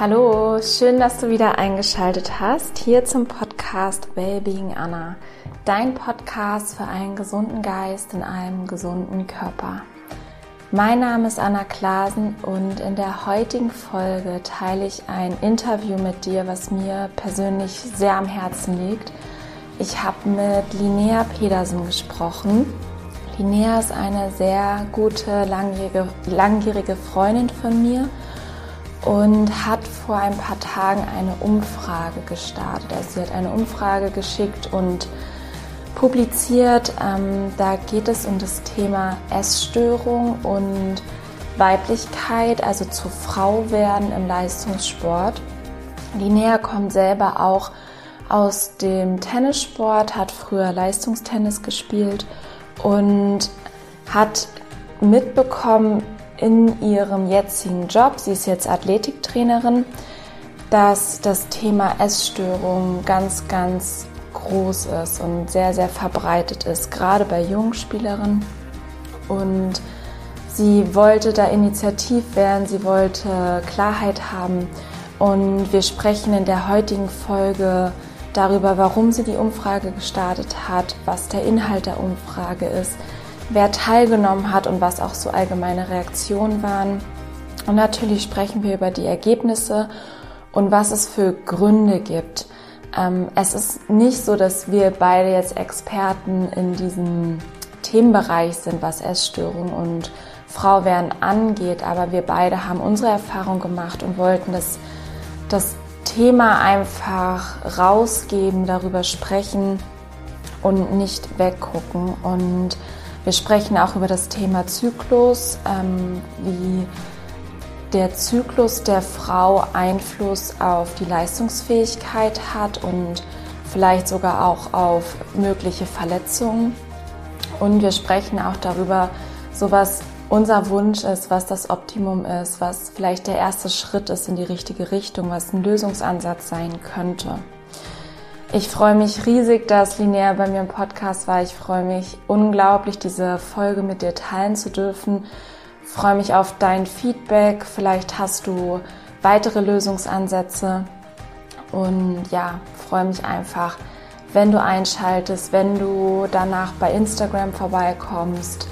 Hallo, schön, dass du wieder eingeschaltet hast hier zum Podcast Wellbeing Anna, dein Podcast für einen gesunden Geist in einem gesunden Körper. Mein Name ist Anna Klasen und in der heutigen Folge teile ich ein Interview mit dir, was mir persönlich sehr am Herzen liegt. Ich habe mit Linnea Pedersen gesprochen. Linnea ist eine sehr gute, langjährige, langjährige Freundin von mir und hat vor ein paar Tagen eine Umfrage gestartet. Also sie hat eine Umfrage geschickt und publiziert. Ähm, da geht es um das Thema Essstörung und Weiblichkeit, also zur Frau werden im Leistungssport. Linnea kommt selber auch aus dem Tennissport, hat früher Leistungstennis gespielt und hat mitbekommen, in ihrem jetzigen Job, sie ist jetzt Athletiktrainerin, dass das Thema Essstörung ganz, ganz groß ist und sehr, sehr verbreitet ist, gerade bei jungen Spielerinnen. Und sie wollte da initiativ werden, sie wollte Klarheit haben. Und wir sprechen in der heutigen Folge darüber, warum sie die Umfrage gestartet hat, was der Inhalt der Umfrage ist, wer teilgenommen hat und was auch so allgemeine Reaktionen waren. Und natürlich sprechen wir über die Ergebnisse und was es für Gründe gibt. Ähm, es ist nicht so, dass wir beide jetzt Experten in diesem Themenbereich sind, was Essstörung und Frau werden angeht, aber wir beide haben unsere Erfahrung gemacht und wollten das, das Thema einfach rausgeben, darüber sprechen und nicht weggucken. Und wir sprechen auch über das Thema Zyklus, ähm, wie der Zyklus der Frau Einfluss auf die Leistungsfähigkeit hat und vielleicht sogar auch auf mögliche Verletzungen. Und wir sprechen auch darüber, so was unser Wunsch ist, was das Optimum ist, was vielleicht der erste Schritt ist in die richtige Richtung, was ein Lösungsansatz sein könnte. Ich freue mich riesig, dass Linnea bei mir im Podcast war. Ich freue mich unglaublich, diese Folge mit dir teilen zu dürfen. Ich freue mich auf dein Feedback. Vielleicht hast du weitere Lösungsansätze. Und ja, freue mich einfach, wenn du einschaltest, wenn du danach bei Instagram vorbeikommst,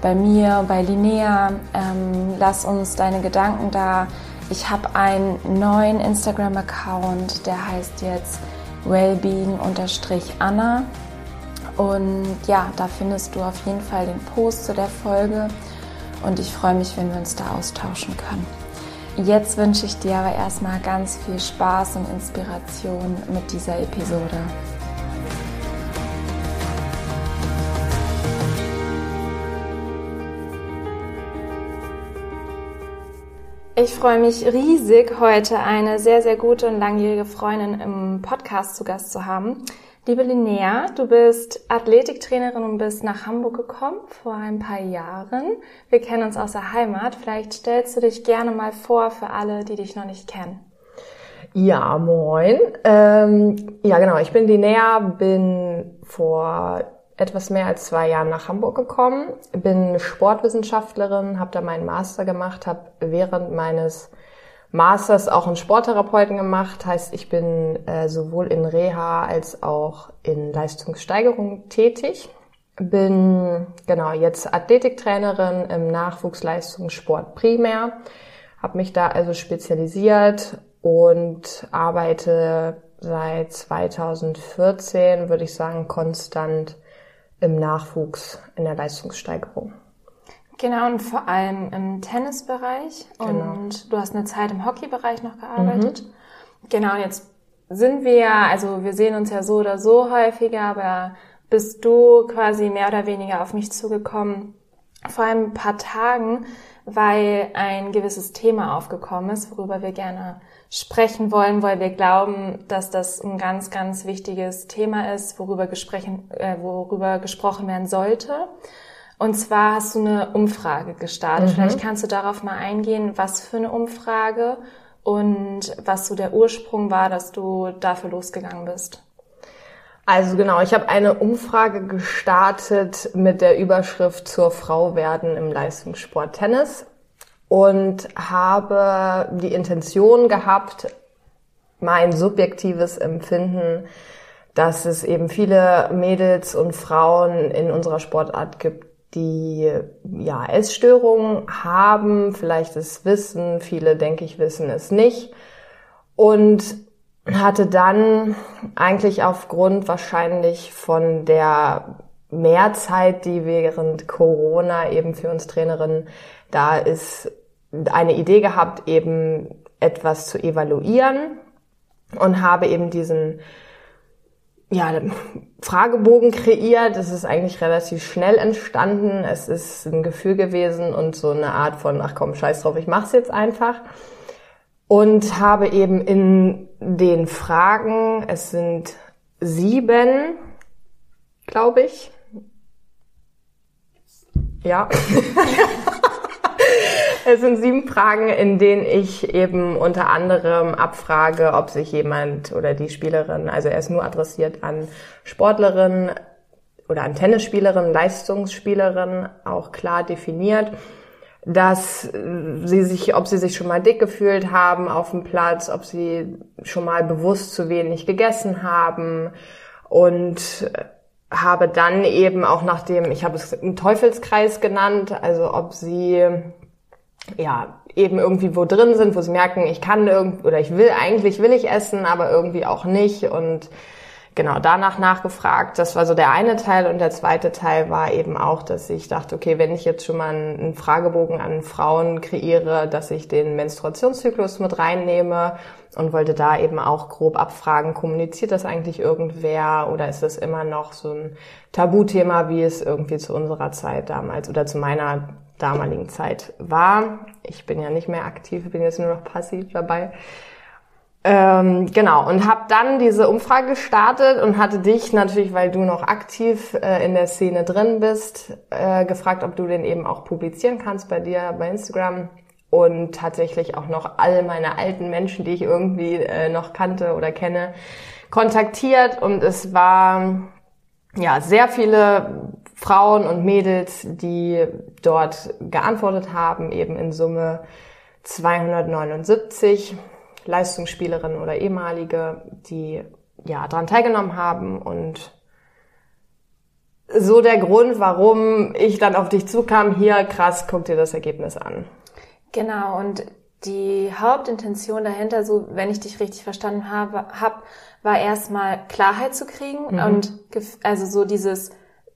bei mir, bei Linnea. Ähm, lass uns deine Gedanken da. Ich habe einen neuen Instagram-Account, der heißt jetzt wellbeing-anna. Und ja, da findest du auf jeden Fall den Post zu der Folge. Und ich freue mich, wenn wir uns da austauschen können. Jetzt wünsche ich dir aber erstmal ganz viel Spaß und Inspiration mit dieser Episode. Ich freue mich riesig, heute eine sehr, sehr gute und langjährige Freundin im Podcast zu Gast zu haben. Liebe Linnea, du bist Athletiktrainerin und bist nach Hamburg gekommen vor ein paar Jahren. Wir kennen uns aus der Heimat. Vielleicht stellst du dich gerne mal vor für alle, die dich noch nicht kennen. Ja, moin. Ähm, ja, genau. Ich bin Linnea, bin vor etwas mehr als zwei Jahren nach Hamburg gekommen, bin Sportwissenschaftlerin, habe da meinen Master gemacht, habe während meines Masters auch einen Sporttherapeuten gemacht, heißt ich bin äh, sowohl in Reha als auch in Leistungssteigerung tätig. Bin genau jetzt Athletiktrainerin im Nachwuchsleistungssport primär, habe mich da also spezialisiert und arbeite seit 2014, würde ich sagen, konstant im Nachwuchs, in der Leistungssteigerung. Genau, und vor allem im Tennisbereich. Genau. Und du hast eine Zeit im Hockeybereich noch gearbeitet. Mhm. Genau, und jetzt sind wir ja, also wir sehen uns ja so oder so häufiger, aber bist du quasi mehr oder weniger auf mich zugekommen vor ein paar Tagen, weil ein gewisses Thema aufgekommen ist, worüber wir gerne sprechen wollen, weil wir glauben, dass das ein ganz, ganz wichtiges Thema ist, worüber, gesprochen, äh, worüber gesprochen werden sollte. Und zwar hast du eine Umfrage gestartet. Mhm. Vielleicht kannst du darauf mal eingehen, was für eine Umfrage und was so der Ursprung war, dass du dafür losgegangen bist. Also genau, ich habe eine Umfrage gestartet mit der Überschrift zur Frau werden im Leistungssport Tennis. Und habe die Intention gehabt, mein subjektives Empfinden, dass es eben viele Mädels und Frauen in unserer Sportart gibt, die ja Essstörungen haben, vielleicht es wissen, viele denke ich wissen es nicht und hatte dann eigentlich aufgrund wahrscheinlich von der Mehrzeit, die während Corona eben für uns Trainerinnen da ist, eine Idee gehabt, eben etwas zu evaluieren und habe eben diesen ja, Fragebogen kreiert. Es ist eigentlich relativ schnell entstanden. Es ist ein Gefühl gewesen und so eine Art von, ach komm, scheiß drauf, ich mach's jetzt einfach. Und habe eben in den Fragen, es sind sieben, glaube ich. Ja. Es sind sieben Fragen, in denen ich eben unter anderem abfrage, ob sich jemand oder die Spielerin, also er ist nur adressiert an Sportlerinnen oder an Tennisspielerinnen, Leistungsspielerinnen, auch klar definiert, dass sie sich, ob sie sich schon mal dick gefühlt haben auf dem Platz, ob sie schon mal bewusst zu wenig gegessen haben und habe dann eben auch nach dem, ich habe es einen Teufelskreis genannt, also ob sie ja, eben irgendwie wo drin sind, wo sie merken, ich kann irgendwie, oder ich will, eigentlich will ich essen, aber irgendwie auch nicht und genau danach nachgefragt. Das war so der eine Teil und der zweite Teil war eben auch, dass ich dachte, okay, wenn ich jetzt schon mal einen Fragebogen an Frauen kreiere, dass ich den Menstruationszyklus mit reinnehme und wollte da eben auch grob abfragen, kommuniziert das eigentlich irgendwer oder ist das immer noch so ein Tabuthema, wie es irgendwie zu unserer Zeit damals oder zu meiner damaligen Zeit war. Ich bin ja nicht mehr aktiv, bin jetzt nur noch passiv dabei. Ähm, genau, und habe dann diese Umfrage gestartet und hatte dich natürlich, weil du noch aktiv äh, in der Szene drin bist, äh, gefragt, ob du den eben auch publizieren kannst bei dir bei Instagram. Und tatsächlich auch noch all meine alten Menschen, die ich irgendwie äh, noch kannte oder kenne, kontaktiert. Und es war ja sehr viele Frauen und Mädels, die dort geantwortet haben, eben in Summe 279 Leistungsspielerinnen oder ehemalige, die ja daran teilgenommen haben und so der Grund, warum ich dann auf dich zukam, hier krass, guck dir das Ergebnis an. Genau, und die Hauptintention dahinter, so wenn ich dich richtig verstanden habe, hab, war erstmal Klarheit zu kriegen mhm. und also so dieses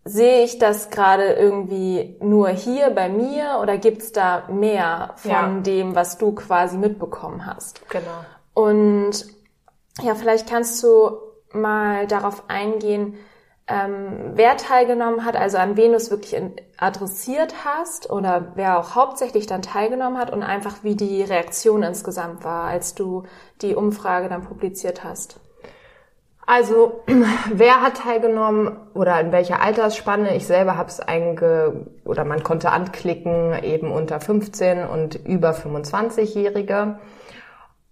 sehe ich das gerade irgendwie nur hier bei mir oder gibt's da mehr von ja. dem, was du quasi mitbekommen hast? Genau. Und ja, vielleicht kannst du mal darauf eingehen, ähm, wer teilgenommen hat, also an wen du es wirklich adressiert hast oder wer auch hauptsächlich dann teilgenommen hat und einfach wie die Reaktion insgesamt war, als du die Umfrage dann publiziert hast. Also, wer hat teilgenommen oder in welcher Altersspanne? Ich selber habe es einge oder man konnte anklicken eben unter 15 und über 25-Jährige.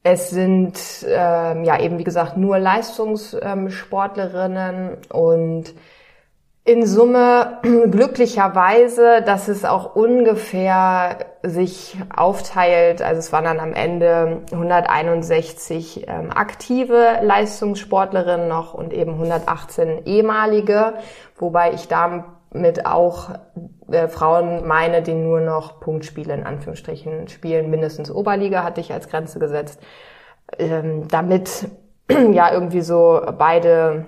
Es sind ähm, ja eben wie gesagt nur Leistungssportlerinnen und in Summe glücklicherweise, dass es auch ungefähr sich aufteilt. Also es waren dann am Ende 161 ähm, aktive Leistungssportlerinnen noch und eben 118 ehemalige, wobei ich damit auch äh, Frauen meine, die nur noch Punktspiele in Anführungsstrichen spielen, mindestens Oberliga hatte ich als Grenze gesetzt, ähm, damit ja irgendwie so beide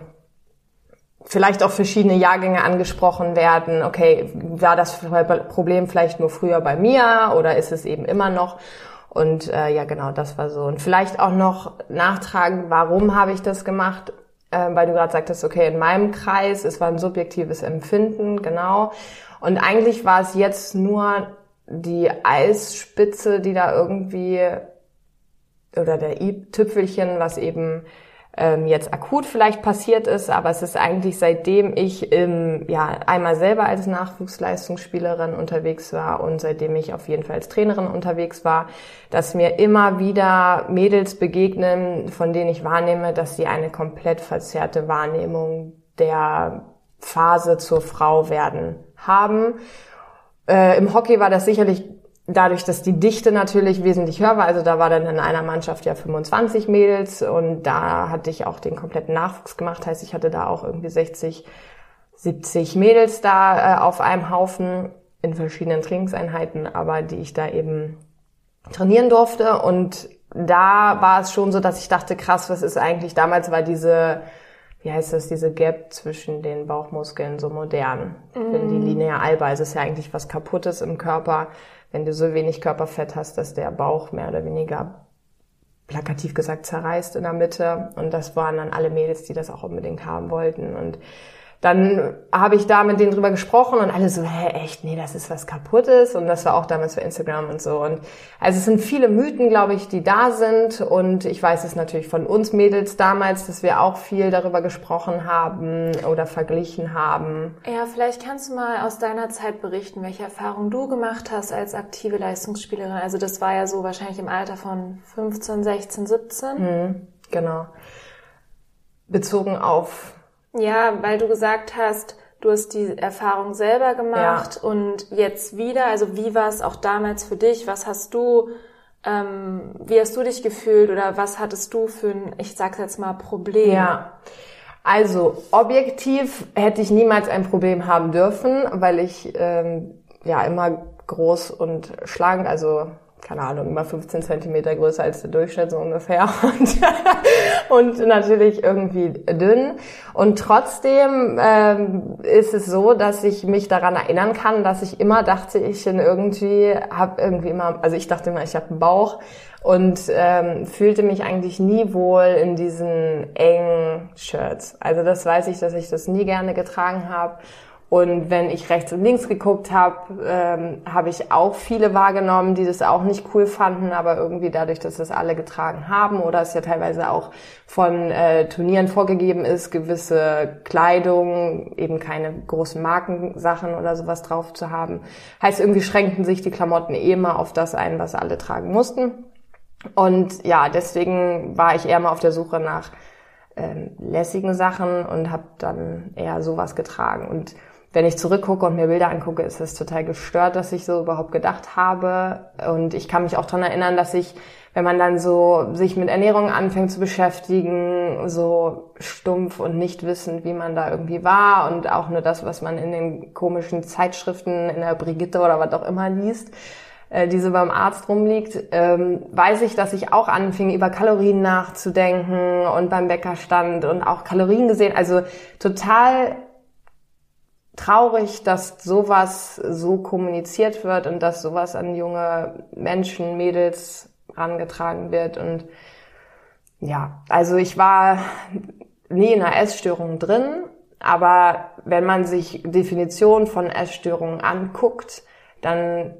vielleicht auch verschiedene Jahrgänge angesprochen werden. Okay, war das Problem vielleicht nur früher bei mir oder ist es eben immer noch? Und äh, ja, genau, das war so. Und vielleicht auch noch nachtragen, warum habe ich das gemacht? Äh, weil du gerade sagtest, okay, in meinem Kreis, es war ein subjektives Empfinden, genau. Und eigentlich war es jetzt nur die Eisspitze, die da irgendwie oder der i-Tüpfelchen, was eben ähm, jetzt akut vielleicht passiert ist, aber es ist eigentlich seitdem ich ähm, ja einmal selber als Nachwuchsleistungsspielerin unterwegs war und seitdem ich auf jeden Fall als Trainerin unterwegs war, dass mir immer wieder Mädels begegnen, von denen ich wahrnehme, dass sie eine komplett verzerrte Wahrnehmung der Phase zur Frau werden haben. Äh, Im Hockey war das sicherlich dadurch, dass die Dichte natürlich wesentlich höher war, also da war dann in einer Mannschaft ja 25 Mädels und da hatte ich auch den kompletten Nachwuchs gemacht, heißt ich hatte da auch irgendwie 60, 70 Mädels da äh, auf einem Haufen in verschiedenen Trainingseinheiten, aber die ich da eben trainieren durfte und da war es schon so, dass ich dachte, krass, was ist eigentlich, damals war diese wie heißt das, diese Gap zwischen den Bauchmuskeln so modern. Mm. Wenn die Linea alba, es ist ja eigentlich was Kaputtes im Körper, wenn du so wenig Körperfett hast, dass der Bauch mehr oder weniger plakativ gesagt zerreißt in der Mitte. Und das waren dann alle Mädels, die das auch unbedingt haben wollten. Und dann habe ich da mit denen drüber gesprochen und alle so, hä, echt, nee, das ist was kaputtes. Und das war auch damals für Instagram und so. Und also es sind viele Mythen, glaube ich, die da sind. Und ich weiß es natürlich von uns Mädels damals, dass wir auch viel darüber gesprochen haben oder verglichen haben. Ja, vielleicht kannst du mal aus deiner Zeit berichten, welche Erfahrungen du gemacht hast als aktive Leistungsspielerin. Also das war ja so wahrscheinlich im Alter von 15, 16, 17. Mhm, genau. Bezogen auf ja, weil du gesagt hast, du hast die Erfahrung selber gemacht ja. und jetzt wieder. Also wie war es auch damals für dich? Was hast du, ähm, wie hast du dich gefühlt oder was hattest du für ein, ich sag's jetzt mal, Problem? Ja. Also objektiv hätte ich niemals ein Problem haben dürfen, weil ich ähm, ja immer groß und schlank, also keine Ahnung, immer 15 Zentimeter größer als der Durchschnitt so ungefähr und, und natürlich irgendwie dünn. Und trotzdem ähm, ist es so, dass ich mich daran erinnern kann, dass ich immer dachte, ich irgendwie, habe irgendwie immer, also ich dachte immer, ich habe einen Bauch und ähm, fühlte mich eigentlich nie wohl in diesen engen Shirts. Also das weiß ich, dass ich das nie gerne getragen habe und wenn ich rechts und links geguckt habe, ähm, habe ich auch viele wahrgenommen, die das auch nicht cool fanden, aber irgendwie dadurch, dass das alle getragen haben oder es ja teilweise auch von äh, Turnieren vorgegeben ist, gewisse Kleidung, eben keine großen Markensachen oder sowas drauf zu haben, heißt irgendwie schränkten sich die Klamotten eh immer auf das ein, was alle tragen mussten. Und ja, deswegen war ich eher mal auf der Suche nach ähm, lässigen Sachen und habe dann eher sowas getragen und wenn ich zurückgucke und mir Bilder angucke, ist es total gestört, dass ich so überhaupt gedacht habe. Und ich kann mich auch daran erinnern, dass ich, wenn man dann so sich mit Ernährung anfängt zu beschäftigen, so stumpf und nicht wissend, wie man da irgendwie war und auch nur das, was man in den komischen Zeitschriften in der Brigitte oder was auch immer liest, äh, die so beim Arzt rumliegt, ähm, weiß ich, dass ich auch anfing, über Kalorien nachzudenken und beim Bäcker stand und auch Kalorien gesehen. Also total traurig, dass sowas so kommuniziert wird und dass sowas an junge Menschen, Mädels rangetragen wird. Und ja, also ich war nie in einer Essstörung drin, aber wenn man sich Definition von Essstörungen anguckt, dann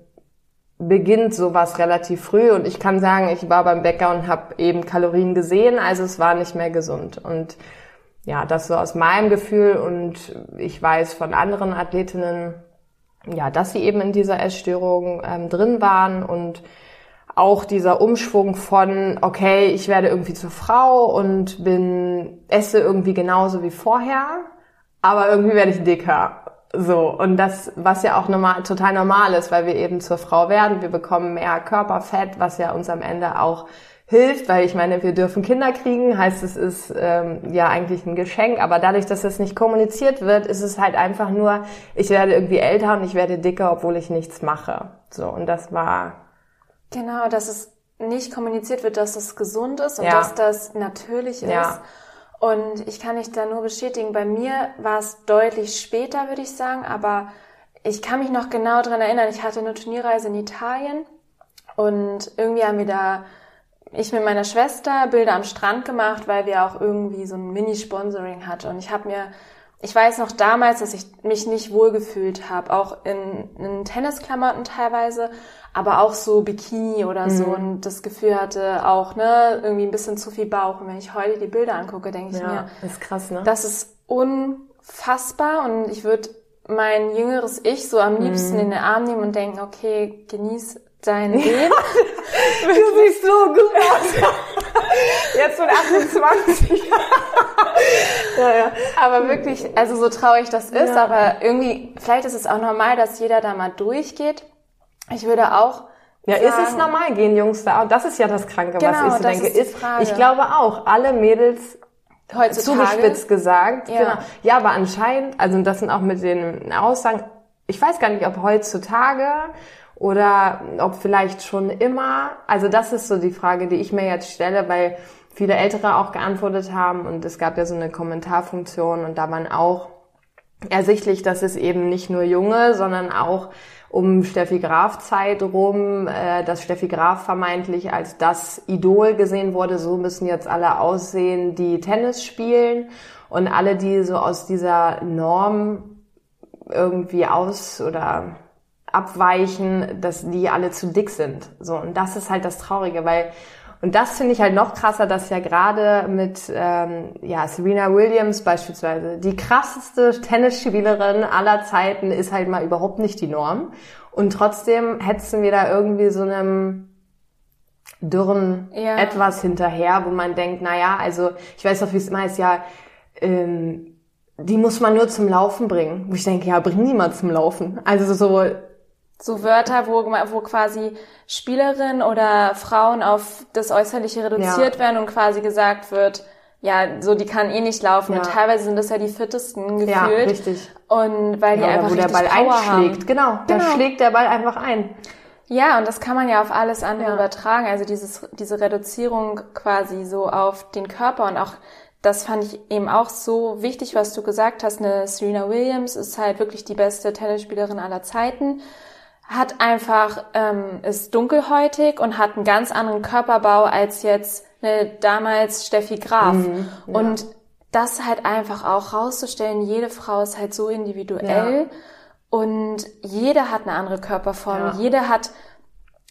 beginnt sowas relativ früh und ich kann sagen, ich war beim Bäcker und habe eben Kalorien gesehen, also es war nicht mehr gesund und ja, das so aus meinem Gefühl und ich weiß von anderen Athletinnen, ja, dass sie eben in dieser Essstörung ähm, drin waren und auch dieser Umschwung von, okay, ich werde irgendwie zur Frau und bin, esse irgendwie genauso wie vorher, aber irgendwie werde ich dicker. So. Und das, was ja auch normal, total normal ist, weil wir eben zur Frau werden. Wir bekommen mehr Körperfett, was ja uns am Ende auch hilft, weil ich meine, wir dürfen Kinder kriegen, heißt es ist ähm, ja eigentlich ein Geschenk, aber dadurch, dass es nicht kommuniziert wird, ist es halt einfach nur, ich werde irgendwie älter und ich werde dicker, obwohl ich nichts mache. So und das war genau, dass es nicht kommuniziert wird, dass es gesund ist und ja. dass das natürlich ist. Ja. Und ich kann mich da nur bestätigen, bei mir war es deutlich später, würde ich sagen, aber ich kann mich noch genau dran erinnern, ich hatte eine Turnierreise in Italien und irgendwie haben wir da ich mit meiner Schwester Bilder am Strand gemacht, weil wir auch irgendwie so ein Mini-Sponsoring hatten. Und ich habe mir, ich weiß noch damals, dass ich mich nicht wohlgefühlt habe, auch in, in Tennisklamotten teilweise, aber auch so Bikini oder mhm. so und das Gefühl hatte auch, ne, irgendwie ein bisschen zu viel Bauch. Und wenn ich heute die Bilder angucke, denke ich ja, mir, ist krass, ne? Das ist unfassbar und ich würde mein jüngeres Ich so am liebsten mhm. in den Arm nehmen und denken, okay, genieß dein Leben. du siehst so gut aus. Jetzt mit 28. ja, ja. Aber wirklich, also so traurig das ist, ja. aber irgendwie, vielleicht ist es auch normal, dass jeder da mal durchgeht. Ich würde auch Ja, sagen, ist es normal, gehen Jungs da auch? Das ist ja das Kranke, genau, was ich so denke. Ist, ist ich glaube auch, alle Mädels Heutzutage? zugespitzt gesagt. Ja. Genau. ja, aber anscheinend, also das sind auch mit den Aussagen, ich weiß gar nicht, ob heutzutage oder ob vielleicht schon immer. Also das ist so die Frage, die ich mir jetzt stelle, weil viele Ältere auch geantwortet haben und es gab ja so eine Kommentarfunktion und da waren auch ersichtlich, dass es eben nicht nur Junge, sondern auch um Steffi Graf Zeit rum, äh, dass Steffi Graf vermeintlich als das Idol gesehen wurde. So müssen jetzt alle aussehen, die Tennis spielen und alle, die so aus dieser Norm irgendwie aus oder abweichen, dass die alle zu dick sind. So und das ist halt das Traurige, weil und das finde ich halt noch krasser, dass ja gerade mit ähm, ja, Serena Williams beispielsweise, die krasseste Tennisspielerin aller Zeiten ist halt mal überhaupt nicht die Norm. Und trotzdem hetzen wir da irgendwie so einem dürren ja. etwas hinterher, wo man denkt, na ja, also ich weiß doch, wie es immer ist, ja, ähm, die muss man nur zum Laufen bringen. Wo ich denke, ja, bring niemand zum Laufen. Also so so Wörter, wo, wo quasi Spielerinnen oder Frauen auf das Äußerliche reduziert ja. werden und quasi gesagt wird, ja, so die kann eh nicht laufen. Ja. Und teilweise sind das ja die fittesten gefühlt. Ja, richtig. Und weil die ja, einfach wo der Ball Power einschlägt. Haben. Genau, da genau. schlägt der Ball einfach ein. Ja, und das kann man ja auf alles andere übertragen. Also dieses, diese Reduzierung quasi so auf den Körper und auch das fand ich eben auch so wichtig, was du gesagt hast. Eine Serena Williams ist halt wirklich die beste Tennisspielerin aller Zeiten hat einfach, ähm, ist dunkelhäutig und hat einen ganz anderen Körperbau als jetzt eine damals Steffi Graf. Mhm, ja. Und das halt einfach auch rauszustellen, jede Frau ist halt so individuell ja. und jede hat eine andere Körperform, ja. jede hat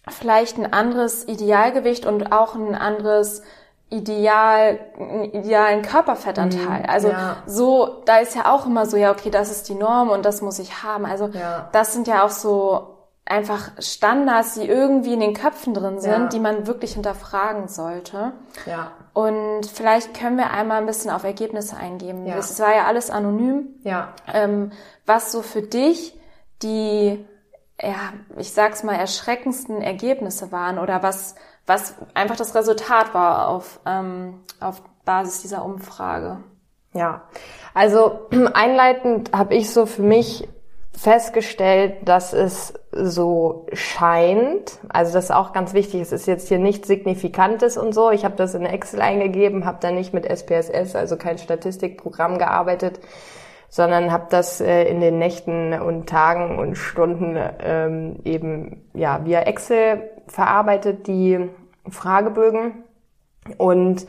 vielleicht ein anderes Idealgewicht und auch ein anderes ideal, einen idealen Körperfettanteil. Mhm, also ja. so, da ist ja auch immer so, ja, okay, das ist die Norm und das muss ich haben. Also ja. das sind ja auch so einfach Standards, die irgendwie in den Köpfen drin sind, ja. die man wirklich hinterfragen sollte. Ja. Und vielleicht können wir einmal ein bisschen auf Ergebnisse eingehen. Ja. Es war ja alles anonym. Ja. Ähm, was so für dich die, ja, ich sag's mal, erschreckendsten Ergebnisse waren oder was, was einfach das Resultat war auf, ähm, auf Basis dieser Umfrage. Ja, also einleitend habe ich so für mich festgestellt, dass es so scheint, also das ist auch ganz wichtig, es ist jetzt hier nichts Signifikantes und so. Ich habe das in Excel eingegeben, habe da nicht mit SPSS, also kein Statistikprogramm gearbeitet, sondern habe das äh, in den Nächten und Tagen und Stunden ähm, eben ja via Excel verarbeitet, die Fragebögen. Und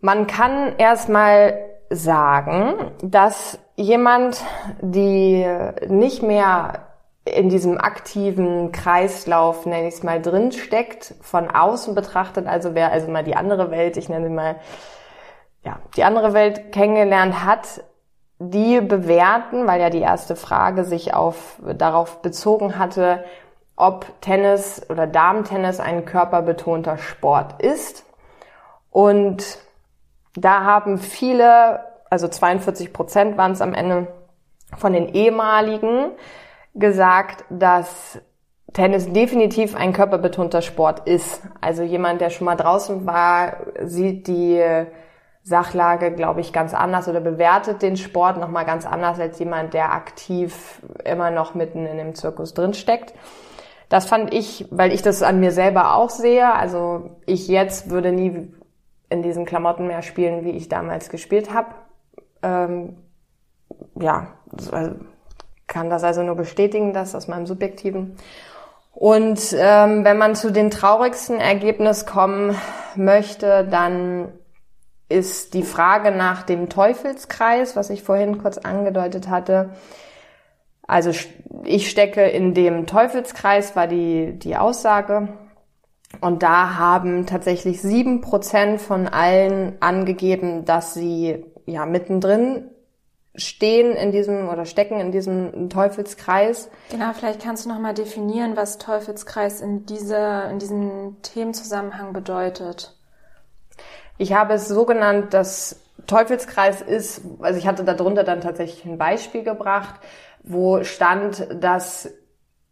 man kann erstmal sagen, dass jemand, die nicht mehr in diesem aktiven Kreislauf, nenne ich es mal, drin steckt, von außen betrachtet, also wer also mal die andere Welt, ich nenne sie mal, ja, die andere Welt kennengelernt hat, die bewerten, weil ja die erste Frage sich auf, darauf bezogen hatte, ob Tennis oder Damentennis ein körperbetonter Sport ist. Und da haben viele, also 42 Prozent waren es am Ende von den ehemaligen, gesagt, dass Tennis definitiv ein körperbetonter Sport ist. Also jemand, der schon mal draußen war, sieht die Sachlage, glaube ich, ganz anders oder bewertet den Sport nochmal ganz anders als jemand, der aktiv immer noch mitten in dem Zirkus drinsteckt. Das fand ich, weil ich das an mir selber auch sehe. Also ich jetzt würde nie in diesen Klamotten mehr spielen, wie ich damals gespielt habe. Ähm, ja, also kann das also nur bestätigen, das aus meinem Subjektiven. Und ähm, wenn man zu den traurigsten Ergebnissen kommen möchte, dann ist die Frage nach dem Teufelskreis, was ich vorhin kurz angedeutet hatte. Also ich stecke in dem Teufelskreis, war die, die Aussage. Und da haben tatsächlich sieben Prozent von allen angegeben, dass sie ja mittendrin stehen in diesem oder stecken in diesem Teufelskreis. Genau, vielleicht kannst du nochmal definieren, was Teufelskreis in dieser, in diesem Themenzusammenhang bedeutet. Ich habe es so genannt, dass Teufelskreis ist, also ich hatte darunter dann tatsächlich ein Beispiel gebracht, wo stand, dass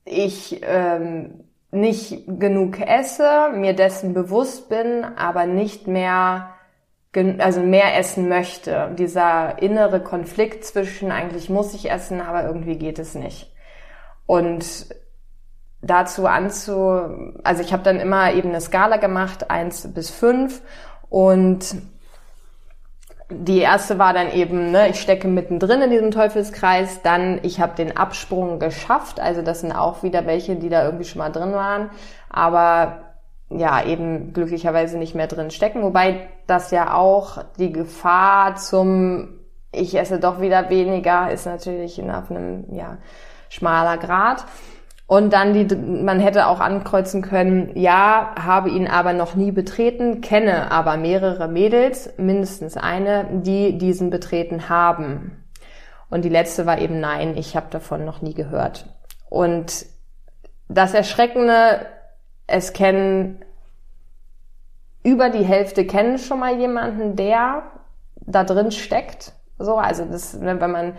ich ähm, nicht genug esse, mir dessen bewusst bin, aber nicht mehr also mehr essen möchte. Dieser innere Konflikt zwischen eigentlich muss ich essen, aber irgendwie geht es nicht. Und dazu anzu, also ich habe dann immer eben eine Skala gemacht, eins bis fünf und die erste war dann eben, ne, ich stecke mittendrin in diesem Teufelskreis, dann ich habe den Absprung geschafft, also das sind auch wieder welche, die da irgendwie schon mal drin waren, aber ja, eben glücklicherweise nicht mehr drin stecken, wobei das ja auch die Gefahr zum ich esse doch wieder weniger ist natürlich auf einem ja schmaler Grad. Und dann die, man hätte auch ankreuzen können, ja, habe ihn aber noch nie betreten, kenne aber mehrere Mädels, mindestens eine, die diesen betreten haben. Und die letzte war eben nein, ich habe davon noch nie gehört. Und das Erschreckende, es kennen über die Hälfte kennen schon mal jemanden, der da drin steckt. So, also das, wenn man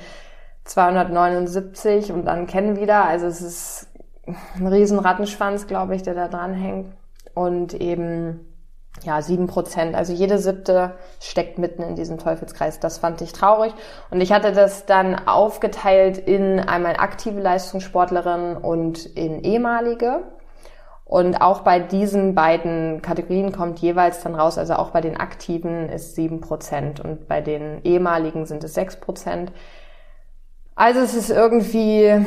279 und dann kennen wieder, also es ist ein riesen Rattenschwanz, glaube ich, der da dran hängt. Und eben, ja, sieben Prozent. Also jede siebte steckt mitten in diesem Teufelskreis. Das fand ich traurig. Und ich hatte das dann aufgeteilt in einmal aktive Leistungssportlerin und in ehemalige. Und auch bei diesen beiden Kategorien kommt jeweils dann raus, also auch bei den Aktiven ist sieben Prozent und bei den ehemaligen sind es sechs Prozent. Also es ist irgendwie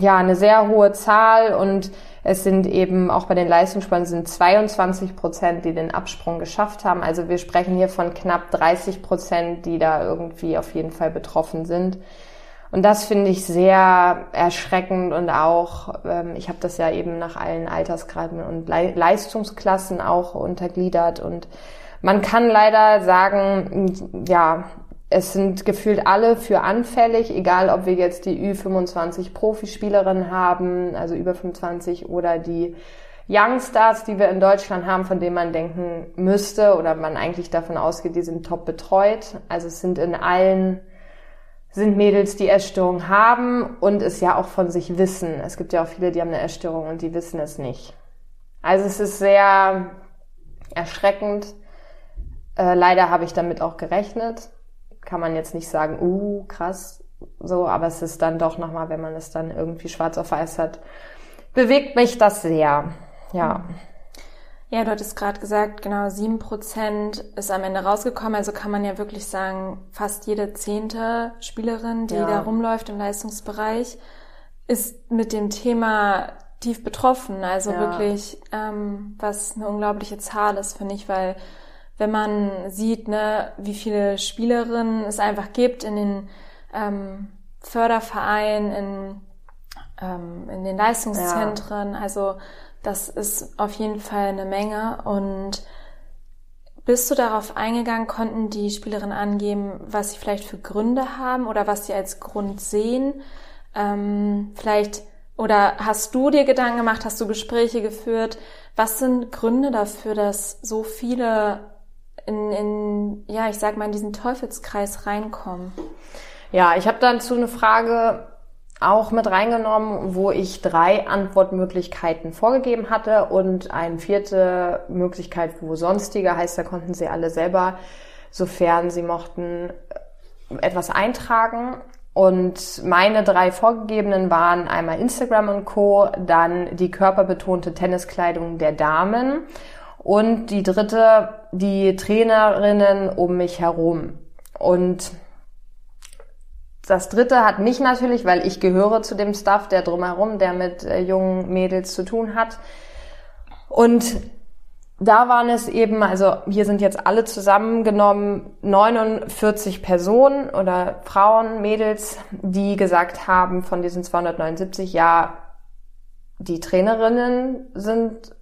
ja eine sehr hohe Zahl und es sind eben auch bei den Leistungssportlern sind 22 Prozent, die den Absprung geschafft haben. Also wir sprechen hier von knapp 30 Prozent, die da irgendwie auf jeden Fall betroffen sind. Und das finde ich sehr erschreckend und auch, ähm, ich habe das ja eben nach allen Altersgraden und Le Leistungsklassen auch untergliedert und man kann leider sagen, ja, es sind gefühlt alle für anfällig, egal ob wir jetzt die Ü25 Profispielerinnen haben, also über 25 oder die Youngstars, die wir in Deutschland haben, von denen man denken müsste oder man eigentlich davon ausgeht, die sind top betreut. Also es sind in allen sind Mädels, die Essstörung haben und es ja auch von sich wissen. Es gibt ja auch viele, die haben eine Essstörung und die wissen es nicht. Also es ist sehr erschreckend. Äh, leider habe ich damit auch gerechnet kann man jetzt nicht sagen, uh, krass, so, aber es ist dann doch nochmal, wenn man es dann irgendwie schwarz auf weiß hat, bewegt mich das sehr, ja. Ja, du hattest gerade gesagt, genau sieben Prozent ist am Ende rausgekommen. Also kann man ja wirklich sagen, fast jede zehnte Spielerin, die ja. da rumläuft im Leistungsbereich, ist mit dem Thema tief betroffen. Also ja. wirklich, ähm, was eine unglaubliche Zahl ist, finde ich, weil wenn man sieht, ne, wie viele Spielerinnen es einfach gibt in den ähm, Fördervereinen, in, ähm, in den Leistungszentren. Ja. Also das ist auf jeden Fall eine Menge. Und bist du darauf eingegangen, konnten die Spielerinnen angeben, was sie vielleicht für Gründe haben oder was sie als Grund sehen? Ähm, vielleicht oder hast du dir Gedanken gemacht, hast du Gespräche geführt? Was sind Gründe dafür, dass so viele in, in, ja, ich sag mal, in diesen Teufelskreis reinkommen? Ja, ich habe dazu eine Frage auch mit reingenommen, wo ich drei Antwortmöglichkeiten vorgegeben hatte und eine vierte Möglichkeit, wo sonstige heißt, da konnten sie alle selber, sofern sie mochten, etwas eintragen. Und meine drei vorgegebenen waren einmal Instagram und Co., dann die körperbetonte Tenniskleidung der Damen und die dritte, die Trainerinnen um mich herum. Und das dritte hat mich natürlich, weil ich gehöre zu dem Staff, der drumherum, der mit äh, jungen Mädels zu tun hat. Und da waren es eben, also hier sind jetzt alle zusammengenommen 49 Personen oder Frauen, Mädels, die gesagt haben von diesen 279, ja, die Trainerinnen sind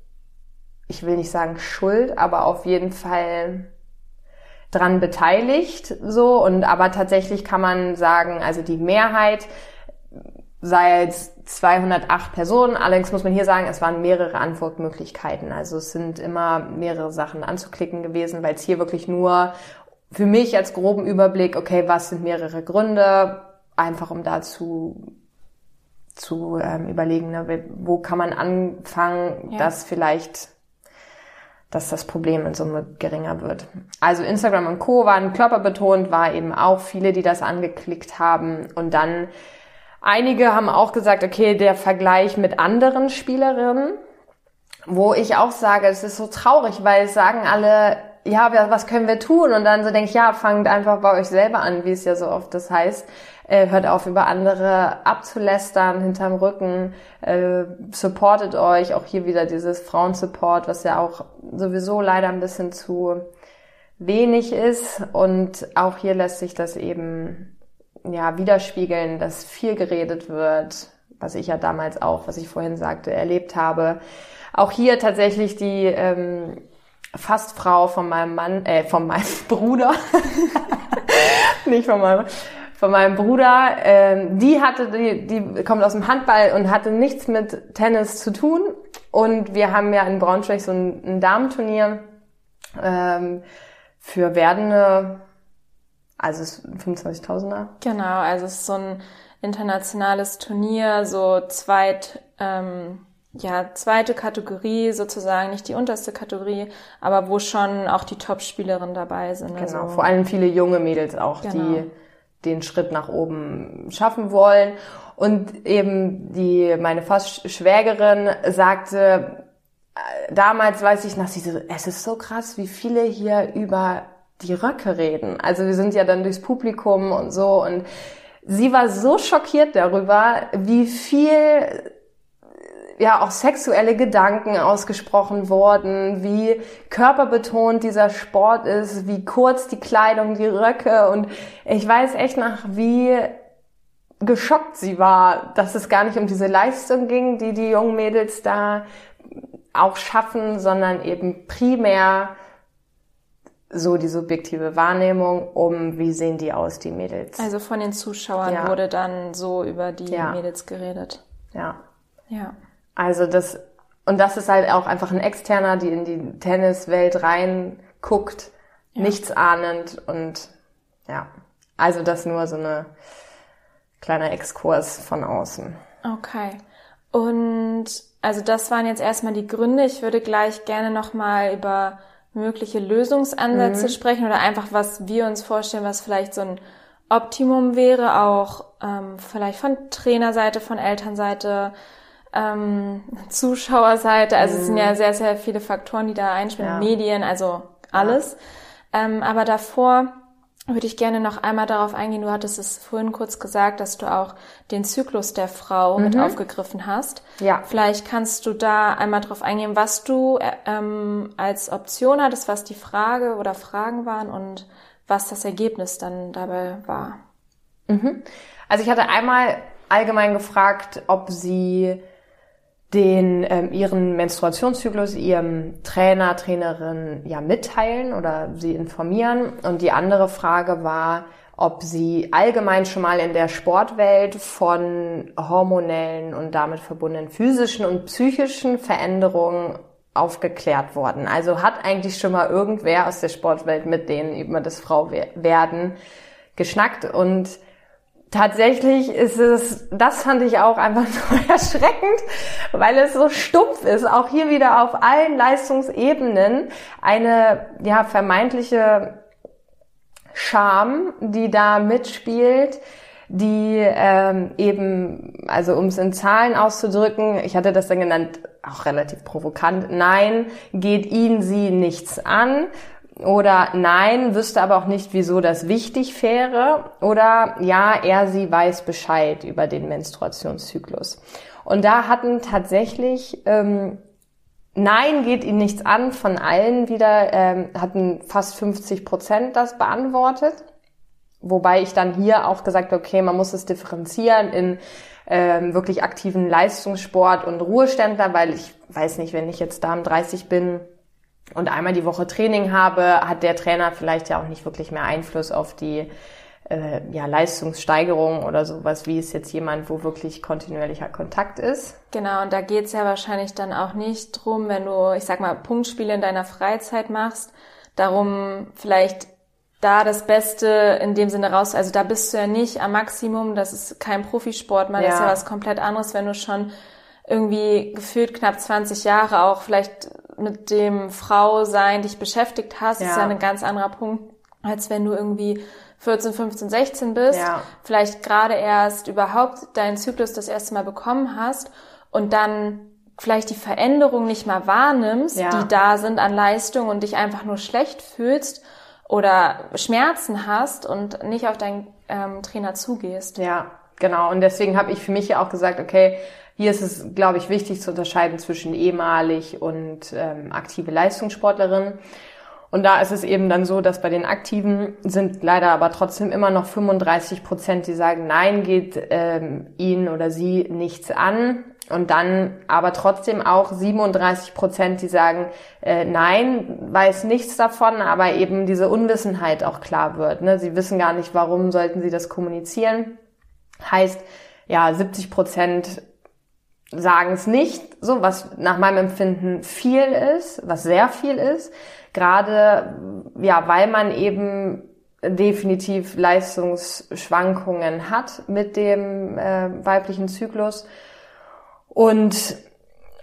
ich will nicht sagen schuld, aber auf jeden Fall dran beteiligt, so. Und aber tatsächlich kann man sagen, also die Mehrheit sei jetzt 208 Personen. Allerdings muss man hier sagen, es waren mehrere Antwortmöglichkeiten. Also es sind immer mehrere Sachen anzuklicken gewesen, weil es hier wirklich nur für mich als groben Überblick, okay, was sind mehrere Gründe, einfach um dazu zu ähm, überlegen, ne? wo kann man anfangen, ja. dass vielleicht dass das Problem in Summe geringer wird. Also Instagram und Co. waren körperbetont, war eben auch viele, die das angeklickt haben. Und dann einige haben auch gesagt, okay, der Vergleich mit anderen Spielerinnen, wo ich auch sage, es ist so traurig, weil es sagen alle, ja, was können wir tun? Und dann so denke ich, ja, fangt einfach bei euch selber an, wie es ja so oft das heißt äh, hört auf über andere abzulästern hinterm Rücken, äh, supportet euch, auch hier wieder dieses Frauensupport, was ja auch sowieso leider ein bisschen zu wenig ist. Und auch hier lässt sich das eben ja widerspiegeln, dass viel geredet wird, was ich ja damals auch, was ich vorhin sagte, erlebt habe. Auch hier tatsächlich die ähm, Fastfrau von meinem Mann, äh, von meinem Bruder, nicht von meinem, von meinem Bruder, ähm, die hatte, die, die kommt aus dem Handball und hatte nichts mit Tennis zu tun. Und wir haben ja in Braunschweig so ein, ein Damenturnier ähm, für werdende, also 25.000er. Genau, also es ist so ein internationales Turnier, so zweit, ähm, ja, zweite Kategorie sozusagen, nicht die unterste Kategorie, aber wo schon auch die Top-Spielerinnen dabei sind. Genau, also, vor allem viele junge Mädels auch, genau. die den Schritt nach oben schaffen wollen. Und eben die, meine fast Schwägerin sagte, äh, damals weiß ich noch, sie so, es ist so krass, wie viele hier über die Röcke reden. Also wir sind ja dann durchs Publikum und so und sie war so schockiert darüber, wie viel ja auch sexuelle Gedanken ausgesprochen worden, wie körperbetont dieser Sport ist, wie kurz die Kleidung, die Röcke und ich weiß echt nach, wie geschockt sie war, dass es gar nicht um diese Leistung ging, die die jungen Mädels da auch schaffen, sondern eben primär so die subjektive Wahrnehmung, um wie sehen die aus, die Mädels. Also von den Zuschauern ja. wurde dann so über die ja. Mädels geredet. Ja. Ja. Also das, und das ist halt auch einfach ein Externer, die in die Tenniswelt reinguckt, ja. nichts ahnend und ja. Also das nur so eine kleiner Exkurs von außen. Okay. Und also das waren jetzt erstmal die Gründe. Ich würde gleich gerne nochmal über mögliche Lösungsansätze mhm. sprechen oder einfach, was wir uns vorstellen, was vielleicht so ein Optimum wäre, auch ähm, vielleicht von Trainerseite, von Elternseite, ähm, Zuschauerseite. Also mhm. es sind ja mhm. sehr, sehr viele Faktoren, die da einspielen. Ja. Medien, also alles. Ja. Ähm, aber davor würde ich gerne noch einmal darauf eingehen. Du hattest es vorhin kurz gesagt, dass du auch den Zyklus der Frau mhm. mit aufgegriffen hast. Ja. Vielleicht kannst du da einmal darauf eingehen, was du äh, ähm, als Option hattest, was die Frage oder Fragen waren und was das Ergebnis dann dabei war. Mhm. Also ich hatte einmal allgemein gefragt, ob sie den ähm, ihren Menstruationszyklus ihrem Trainer, Trainerin ja mitteilen oder sie informieren. Und die andere Frage war, ob sie allgemein schon mal in der Sportwelt von hormonellen und damit verbundenen physischen und psychischen Veränderungen aufgeklärt worden. Also hat eigentlich schon mal irgendwer aus der Sportwelt mit denen über das Frauwerden geschnackt und tatsächlich ist es, das fand ich auch einfach nur erschreckend, weil es so stumpf ist, auch hier wieder auf allen Leistungsebenen eine ja vermeintliche Scham, die da mitspielt, die ähm, eben, also um es in Zahlen auszudrücken, ich hatte das dann genannt, auch relativ provokant, nein, geht ihn sie nichts an oder nein, wüsste aber auch nicht, wieso das wichtig wäre. Oder ja, er, sie weiß Bescheid über den Menstruationszyklus. Und da hatten tatsächlich ähm, Nein geht ihnen nichts an von allen wieder, ähm, hatten fast 50 Prozent das beantwortet. Wobei ich dann hier auch gesagt habe, okay, man muss es differenzieren in ähm, wirklich aktiven Leistungssport und Ruheständler, weil ich weiß nicht, wenn ich jetzt da um 30 bin, und einmal die Woche Training habe, hat der Trainer vielleicht ja auch nicht wirklich mehr Einfluss auf die äh, ja, Leistungssteigerung oder sowas, wie es jetzt jemand, wo wirklich kontinuierlicher Kontakt ist. Genau, und da geht's ja wahrscheinlich dann auch nicht drum, wenn du, ich sag mal, Punktspiele in deiner Freizeit machst, darum vielleicht da das Beste in dem Sinne raus, also da bist du ja nicht am Maximum, das ist kein Profisport, man ja. ist ja was komplett anderes, wenn du schon irgendwie gefühlt knapp 20 Jahre auch vielleicht mit dem Frau sein dich beschäftigt hast, ja. ist ja ein ganz anderer Punkt, als wenn du irgendwie 14, 15, 16 bist, ja. vielleicht gerade erst überhaupt deinen Zyklus das erste Mal bekommen hast und dann vielleicht die Veränderung nicht mal wahrnimmst, ja. die da sind an Leistung und dich einfach nur schlecht fühlst oder Schmerzen hast und nicht auf deinen ähm, Trainer zugehst. Ja, genau. Und deswegen habe ich für mich ja auch gesagt, okay, hier ist es, glaube ich, wichtig zu unterscheiden zwischen ehemalig und ähm, aktive Leistungssportlerin. Und da ist es eben dann so, dass bei den Aktiven sind leider aber trotzdem immer noch 35 Prozent, die sagen, nein, geht ähm, ihn oder sie nichts an. Und dann aber trotzdem auch 37 Prozent, die sagen, äh, nein, weiß nichts davon, aber eben diese Unwissenheit auch klar wird. Ne? Sie wissen gar nicht, warum sollten sie das kommunizieren. Heißt, ja, 70 Prozent sagen es nicht, so was nach meinem Empfinden viel ist, was sehr viel ist, gerade ja, weil man eben definitiv Leistungsschwankungen hat mit dem äh, weiblichen Zyklus. Und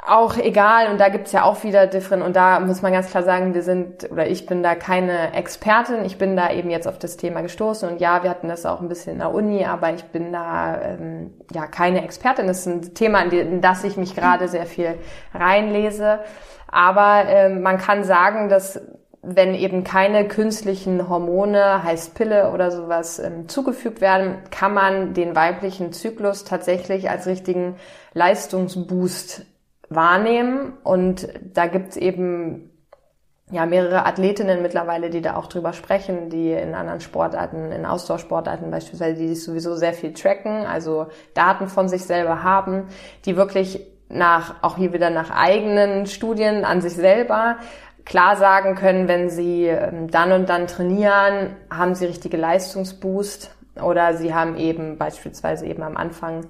auch egal, und da gibt's ja auch wieder different, und da muss man ganz klar sagen, wir sind, oder ich bin da keine Expertin, ich bin da eben jetzt auf das Thema gestoßen und ja, wir hatten das auch ein bisschen in der Uni, aber ich bin da ähm, ja keine Expertin. Das ist ein Thema, in das ich mich gerade sehr viel reinlese. Aber ähm, man kann sagen, dass wenn eben keine künstlichen Hormone, heißt Pille oder sowas ähm, zugefügt werden, kann man den weiblichen Zyklus tatsächlich als richtigen Leistungsboost wahrnehmen. Und da gibt's eben ja mehrere Athletinnen mittlerweile, die da auch drüber sprechen, die in anderen Sportarten, in Ausdauersportarten beispielsweise, die sich sowieso sehr viel tracken, also Daten von sich selber haben, die wirklich nach, auch hier wieder nach eigenen Studien an sich selber klar sagen können, wenn sie ähm, dann und dann trainieren, haben sie richtige Leistungsboost oder sie haben eben beispielsweise eben am Anfang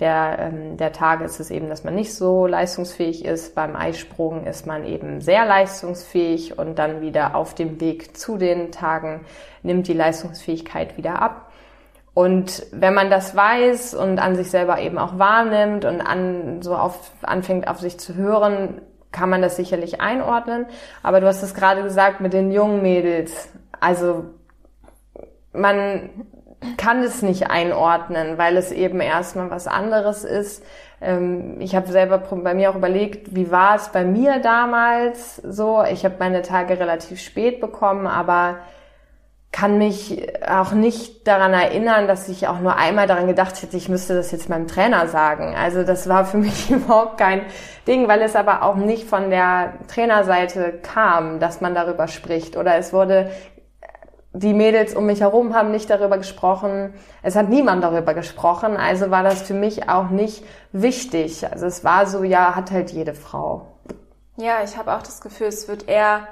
der, ähm, der Tage ist es eben, dass man nicht so leistungsfähig ist. Beim Eisprung ist man eben sehr leistungsfähig und dann wieder auf dem Weg zu den Tagen nimmt die Leistungsfähigkeit wieder ab. Und wenn man das weiß und an sich selber eben auch wahrnimmt und an, so auf, anfängt auf sich zu hören, kann man das sicherlich einordnen. Aber du hast es gerade gesagt mit den jungen Mädels. Also man kann es nicht einordnen, weil es eben erstmal was anderes ist. Ähm, ich habe selber bei mir auch überlegt, wie war es bei mir damals so. Ich habe meine Tage relativ spät bekommen, aber kann mich auch nicht daran erinnern, dass ich auch nur einmal daran gedacht hätte, ich müsste das jetzt meinem Trainer sagen. Also das war für mich überhaupt kein Ding, weil es aber auch nicht von der Trainerseite kam, dass man darüber spricht. Oder es wurde die Mädels um mich herum haben nicht darüber gesprochen. Es hat niemand darüber gesprochen. Also war das für mich auch nicht wichtig. Also es war so, ja, hat halt jede Frau. Ja, ich habe auch das Gefühl, es wird eher,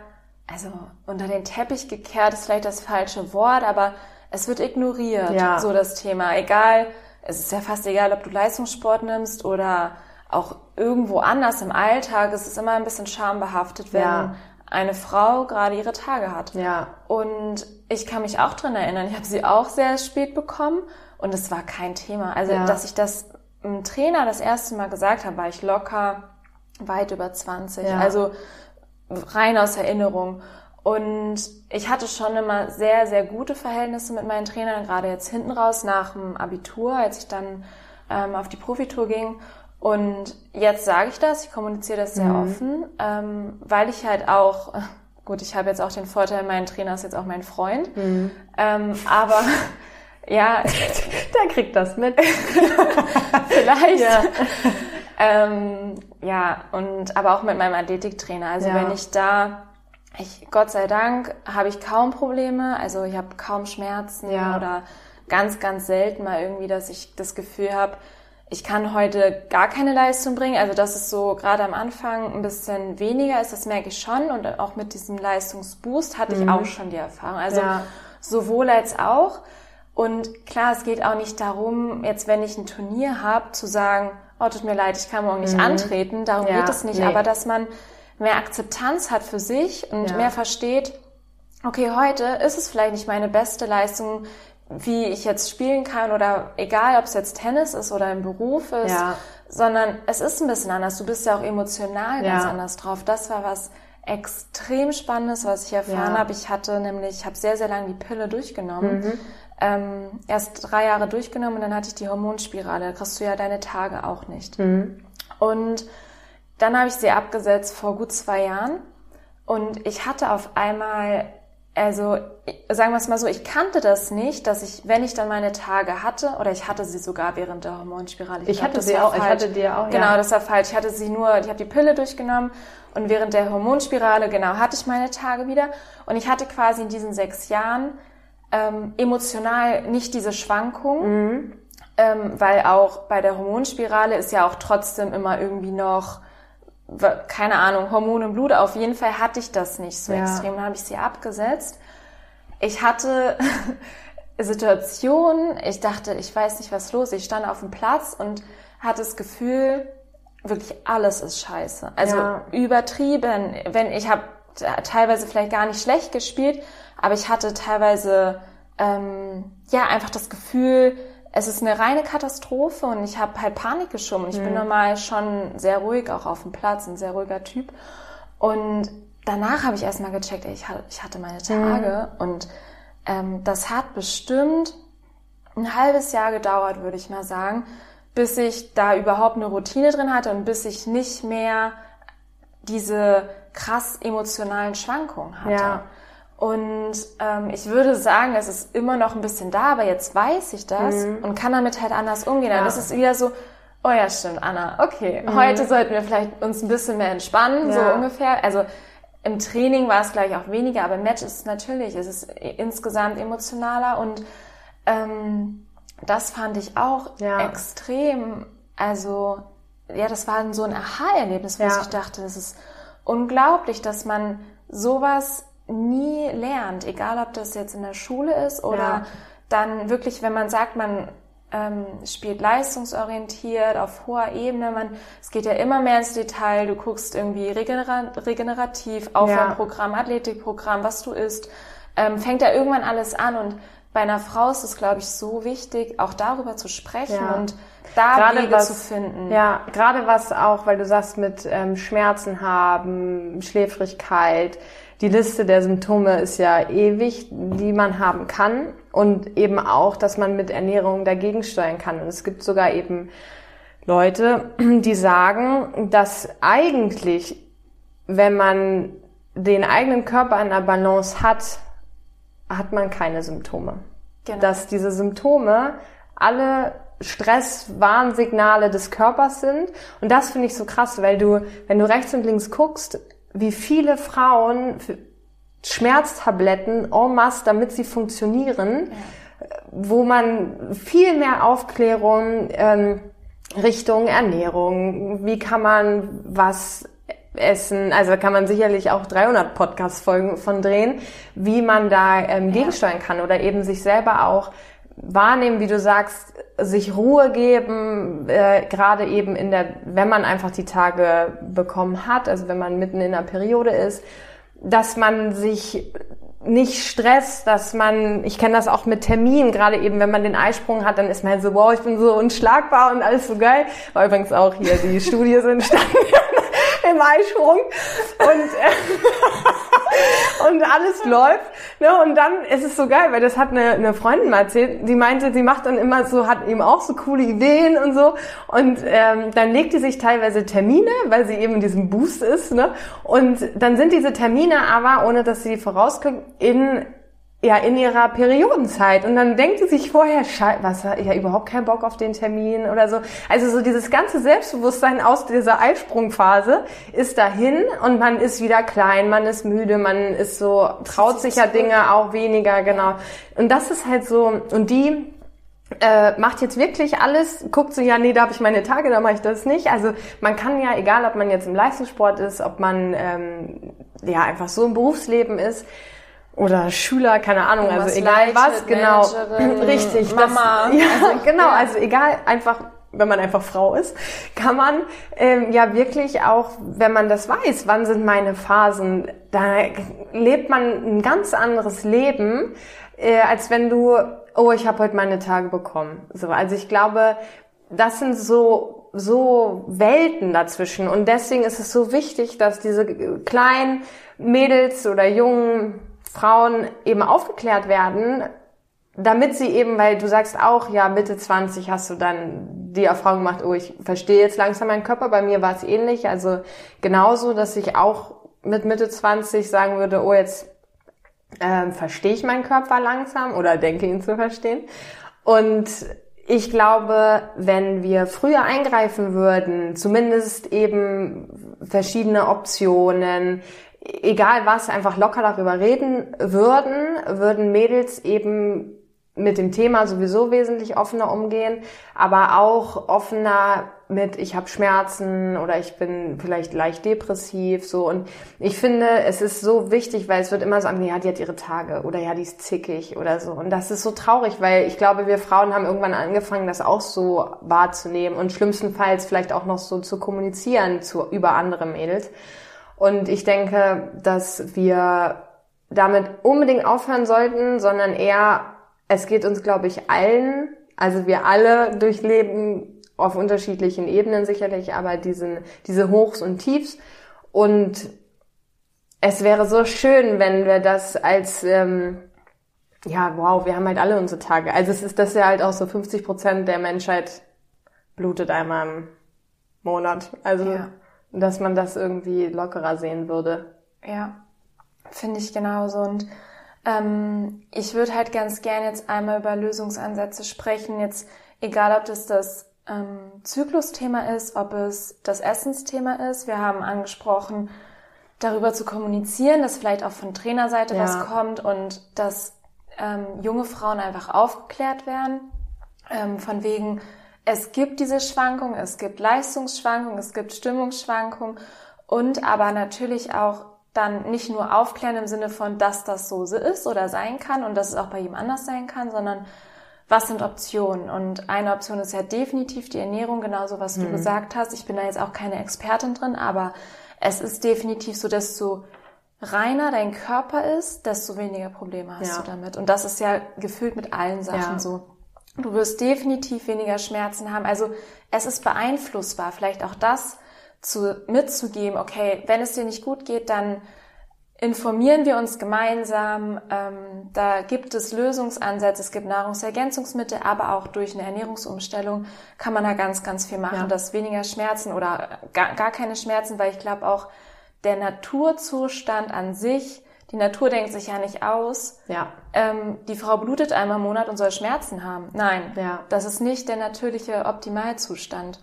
also unter den Teppich gekehrt ist vielleicht das falsche Wort, aber es wird ignoriert, ja. so das Thema. Egal, es ist ja fast egal, ob du Leistungssport nimmst oder auch irgendwo anders im Alltag. Es ist immer ein bisschen schambehaftet, wenn ja eine Frau gerade ihre Tage hat. Ja. Und ich kann mich auch dran erinnern, ich habe sie auch sehr spät bekommen und es war kein Thema. Also, ja. dass ich das im Trainer das erste Mal gesagt habe, war ich locker weit über 20. Ja. Also rein aus Erinnerung. Und ich hatte schon immer sehr, sehr gute Verhältnisse mit meinen Trainern, gerade jetzt hinten raus nach dem Abitur, als ich dann ähm, auf die Profitour ging. Und jetzt sage ich das, ich kommuniziere das sehr mhm. offen, ähm, weil ich halt auch, gut, ich habe jetzt auch den Vorteil, mein Trainer ist jetzt auch mein Freund, mhm. ähm, aber ja, der kriegt das mit. Vielleicht. Ja. ähm, ja, und aber auch mit meinem Athletiktrainer. Also ja. wenn ich da, ich Gott sei Dank habe ich kaum Probleme, also ich habe kaum Schmerzen ja. oder ganz, ganz selten mal irgendwie, dass ich das Gefühl habe, ich kann heute gar keine Leistung bringen. Also das ist so gerade am Anfang ein bisschen weniger ist, das merke ich schon. Und auch mit diesem Leistungsboost hatte mhm. ich auch schon die Erfahrung. Also ja. sowohl als auch. Und klar, es geht auch nicht darum, jetzt wenn ich ein Turnier habe, zu sagen, oh, tut mir leid, ich kann morgen nicht mhm. antreten. Darum ja, geht es nicht. Nee. Aber dass man mehr Akzeptanz hat für sich und ja. mehr versteht, okay, heute ist es vielleicht nicht meine beste Leistung, wie ich jetzt spielen kann oder egal, ob es jetzt Tennis ist oder im Beruf ist, ja. sondern es ist ein bisschen anders. Du bist ja auch emotional ganz ja. anders drauf. Das war was extrem Spannendes, was ich erfahren ja. habe. Ich hatte nämlich, ich habe sehr, sehr lange die Pille durchgenommen. Mhm. Ähm, erst drei Jahre durchgenommen und dann hatte ich die Hormonspirale. Da kriegst du ja deine Tage auch nicht. Mhm. Und dann habe ich sie abgesetzt vor gut zwei Jahren. Und ich hatte auf einmal also sagen wir es mal so, ich kannte das nicht, dass ich, wenn ich dann meine Tage hatte, oder ich hatte sie sogar während der Hormonspirale. Ich, ich glaub, hatte sie auch, falsch. ich hatte die auch. Genau, ja. das war falsch. Ich hatte sie nur, ich habe die Pille durchgenommen und während der Hormonspirale, genau, hatte ich meine Tage wieder. Und ich hatte quasi in diesen sechs Jahren ähm, emotional nicht diese Schwankung, mhm. ähm, weil auch bei der Hormonspirale ist ja auch trotzdem immer irgendwie noch keine Ahnung, Hormone im Blut. Auf jeden Fall hatte ich das nicht so ja. extrem. Dann habe ich sie abgesetzt. Ich hatte Situationen, ich dachte, ich weiß nicht, was los ist. Ich stand auf dem Platz und hatte das Gefühl, wirklich alles ist scheiße. Also ja. übertrieben. Wenn ich habe teilweise vielleicht gar nicht schlecht gespielt, aber ich hatte teilweise ähm, ja einfach das Gefühl, es ist eine reine Katastrophe und ich habe halt Panik geschoben. Ich mhm. bin normal schon sehr ruhig, auch auf dem Platz, ein sehr ruhiger Typ. Und danach habe ich erstmal gecheckt, ey, ich, hatte meine Tage mhm. und ähm, das hat bestimmt ein halbes Jahr gedauert, würde ich mal sagen, bis ich da überhaupt eine Routine drin hatte und bis ich nicht mehr diese krass emotionalen Schwankungen hatte. Ja. Und ähm, ich würde sagen, es ist immer noch ein bisschen da, aber jetzt weiß ich das mhm. und kann damit halt anders umgehen. Ja. Das ist wieder so, oh ja, stimmt, Anna, okay, mhm. heute sollten wir vielleicht uns ein bisschen mehr entspannen, ja. so ungefähr. Also im Training war es gleich auch weniger, aber im Match ist es natürlich, es ist insgesamt emotionaler und ähm, das fand ich auch ja. extrem, also ja, das war so ein Aha-Erlebnis, wo ich dachte, das ist unglaublich, dass man sowas nie lernt, egal ob das jetzt in der Schule ist oder ja. dann wirklich, wenn man sagt, man ähm, spielt leistungsorientiert auf hoher Ebene, man, es geht ja immer mehr ins Detail, du guckst irgendwie regenerat, regenerativ, Aufwärmprogramm, ja. Athletikprogramm, was du isst, ähm, fängt ja irgendwann alles an und bei einer Frau ist es, glaube ich, so wichtig, auch darüber zu sprechen ja. und da gerade Wege was, zu finden. Ja, gerade was auch, weil du sagst, mit ähm, Schmerzen haben, Schläfrigkeit, die Liste der Symptome ist ja ewig, die man haben kann und eben auch, dass man mit Ernährung dagegen steuern kann. Und es gibt sogar eben Leute, die sagen, dass eigentlich, wenn man den eigenen Körper in der Balance hat, hat man keine Symptome. Genau. Dass diese Symptome alle Stresswarnsignale des Körpers sind. Und das finde ich so krass, weil du, wenn du rechts und links guckst, wie viele Frauen Schmerztabletten en masse, damit sie funktionieren, ja. wo man viel mehr Aufklärung ähm, Richtung Ernährung, wie kann man was essen, also kann man sicherlich auch 300 Podcast-Folgen von drehen, wie man da ähm, gegensteuern kann oder eben sich selber auch wahrnehmen, wie du sagst, sich Ruhe geben, äh, gerade eben in der, wenn man einfach die Tage bekommen hat, also wenn man mitten in der Periode ist, dass man sich nicht stresst, dass man, ich kenne das auch mit Terminen, gerade eben, wenn man den Eisprung hat, dann ist man so, wow, ich bin so unschlagbar und alles so geil. War übrigens auch hier, die Studie sind entstanden im Eisprung und, äh, und alles läuft. Ne? Und dann ist es so geil, weil das hat eine, eine Freundin mal erzählt, die meinte, sie macht dann immer so, hat eben auch so coole Ideen und so. Und ähm, dann legt die sich teilweise Termine, weil sie eben in diesem Boost ist. Ne? Und dann sind diese Termine aber, ohne dass sie vorausguckt, in ja, in ihrer Periodenzeit. Und dann denkt sie sich vorher, was, ja überhaupt keinen Bock auf den Termin oder so. Also so dieses ganze Selbstbewusstsein aus dieser Eisprungphase ist dahin und man ist wieder klein, man ist müde, man ist so, traut sich ja Dinge auch weniger, genau. Und das ist halt so, und die äh, macht jetzt wirklich alles, guckt so, ja, nee, da habe ich meine Tage, da mache ich das nicht. Also man kann ja, egal ob man jetzt im Leistungssport ist, ob man ähm, ja einfach so im Berufsleben ist, oder Schüler, keine Ahnung, also egal leitet, was, genau, richtig, Mama, das, ja, also, genau, ja. also egal, einfach wenn man einfach Frau ist, kann man ähm, ja wirklich auch, wenn man das weiß, wann sind meine Phasen, da lebt man ein ganz anderes Leben, äh, als wenn du, oh, ich habe heute meine Tage bekommen. So, also ich glaube, das sind so so Welten dazwischen und deswegen ist es so wichtig, dass diese kleinen Mädels oder jungen Frauen eben aufgeklärt werden, damit sie eben, weil du sagst auch, ja, Mitte 20 hast du dann die Erfahrung gemacht, oh, ich verstehe jetzt langsam meinen Körper. Bei mir war es ähnlich. Also genauso, dass ich auch mit Mitte 20 sagen würde, oh, jetzt ähm, verstehe ich meinen Körper langsam oder denke ihn zu verstehen. Und ich glaube, wenn wir früher eingreifen würden, zumindest eben verschiedene Optionen, egal was, einfach locker darüber reden würden, würden Mädels eben mit dem Thema sowieso wesentlich offener umgehen, aber auch offener mit ich habe Schmerzen oder ich bin vielleicht leicht depressiv so. Und ich finde, es ist so wichtig, weil es wird immer so an, ja, die hat ihre Tage oder ja, die ist zickig oder so. Und das ist so traurig, weil ich glaube, wir Frauen haben irgendwann angefangen, das auch so wahrzunehmen und schlimmstenfalls vielleicht auch noch so zu kommunizieren zu über andere Mädels und ich denke, dass wir damit unbedingt aufhören sollten, sondern eher es geht uns, glaube ich, allen, also wir alle durchleben auf unterschiedlichen Ebenen sicherlich, aber diesen, diese Hochs und Tiefs. Und es wäre so schön, wenn wir das als, ähm, ja, wow, wir haben halt alle unsere Tage. Also es ist das ja halt auch so 50 Prozent der Menschheit blutet einmal im Monat. Also, ja. Dass man das irgendwie lockerer sehen würde. Ja, finde ich genauso. Und ähm, ich würde halt ganz gern jetzt einmal über Lösungsansätze sprechen. Jetzt egal, ob das das ähm, Zyklusthema ist, ob es das Essensthema ist. Wir haben angesprochen, darüber zu kommunizieren, dass vielleicht auch von Trainerseite ja. was kommt und dass ähm, junge Frauen einfach aufgeklärt werden. Ähm, von wegen, es gibt diese Schwankungen, es gibt Leistungsschwankungen, es gibt Stimmungsschwankungen und aber natürlich auch dann nicht nur aufklären im Sinne von, dass das so ist oder sein kann und dass es auch bei ihm anders sein kann, sondern was sind Optionen? Und eine Option ist ja definitiv die Ernährung, genauso was mhm. du gesagt hast. Ich bin da jetzt auch keine Expertin drin, aber es ist definitiv so, desto reiner dein Körper ist, desto weniger Probleme hast ja. du damit. Und das ist ja gefühlt mit allen Sachen ja. so. Du wirst definitiv weniger Schmerzen haben. Also es ist beeinflussbar. Vielleicht auch das zu, mitzugeben, okay, wenn es dir nicht gut geht, dann informieren wir uns gemeinsam. Ähm, da gibt es Lösungsansätze, es gibt Nahrungsergänzungsmittel, aber auch durch eine Ernährungsumstellung kann man da ganz, ganz viel machen, ja. dass weniger Schmerzen oder gar, gar keine Schmerzen, weil ich glaube auch der Naturzustand an sich, die Natur denkt sich ja nicht aus. Ja. Ähm, die Frau blutet einmal im Monat und soll Schmerzen haben. Nein, ja. das ist nicht der natürliche Optimalzustand.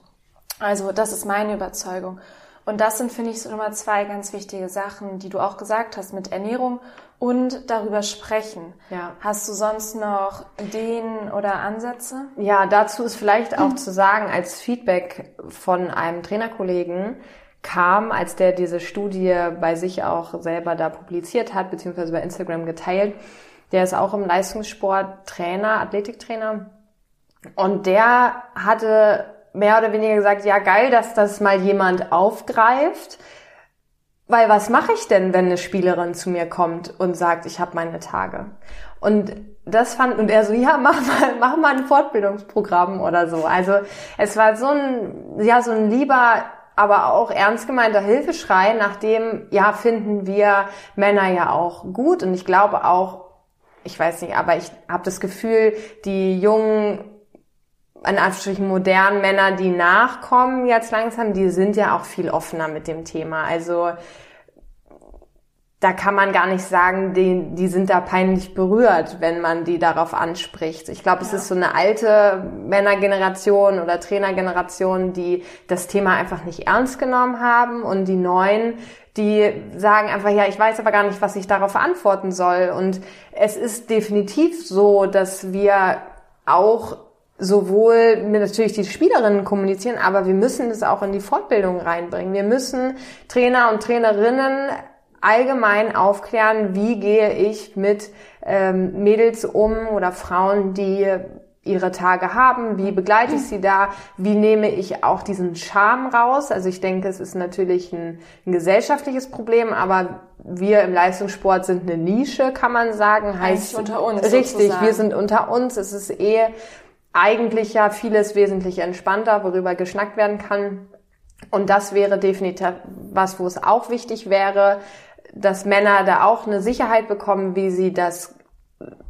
Also das ist meine Überzeugung. Und das sind, finde ich, so Nummer zwei ganz wichtige Sachen, die du auch gesagt hast mit Ernährung und darüber sprechen. Ja. Hast du sonst noch Ideen oder Ansätze? Ja, dazu ist vielleicht auch zu sagen, als Feedback von einem Trainerkollegen kam, als der diese Studie bei sich auch selber da publiziert hat, beziehungsweise bei Instagram geteilt. Der ist auch im Leistungssport Trainer, Athletiktrainer. Und der hatte mehr oder weniger gesagt, ja geil, dass das mal jemand aufgreift. Weil was mache ich denn, wenn eine Spielerin zu mir kommt und sagt, ich habe meine Tage? Und das fand und er so, ja, mach mal, mach mal ein Fortbildungsprogramm oder so. Also es war so ein, ja, so ein lieber, aber auch ernst gemeinter Hilfeschrei, nachdem, ja, finden wir Männer ja auch gut. Und ich glaube auch, ich weiß nicht, aber ich habe das Gefühl, die jungen an Anführungsstrichen modernen Männer, die nachkommen jetzt langsam, die sind ja auch viel offener mit dem Thema. Also da kann man gar nicht sagen, die, die sind da peinlich berührt, wenn man die darauf anspricht. Ich glaube, es ja. ist so eine alte Männergeneration oder Trainergeneration, die das Thema einfach nicht ernst genommen haben und die neuen, die sagen einfach, ja, ich weiß aber gar nicht, was ich darauf antworten soll. Und es ist definitiv so, dass wir auch sowohl mit natürlich die Spielerinnen kommunizieren, aber wir müssen es auch in die Fortbildung reinbringen. Wir müssen Trainer und Trainerinnen allgemein aufklären, wie gehe ich mit ähm, Mädels um oder Frauen, die ihre Tage haben, wie begleite ich sie da, wie nehme ich auch diesen Charme raus. Also ich denke, es ist natürlich ein, ein gesellschaftliches Problem, aber wir im Leistungssport sind eine Nische, kann man sagen. Heißt Eigentlich unter uns. Richtig, sozusagen. wir sind unter uns. Es ist eh eigentlich ja vieles wesentlich entspannter, worüber geschnackt werden kann. Und das wäre definitiv was, wo es auch wichtig wäre, dass Männer da auch eine Sicherheit bekommen, wie sie das,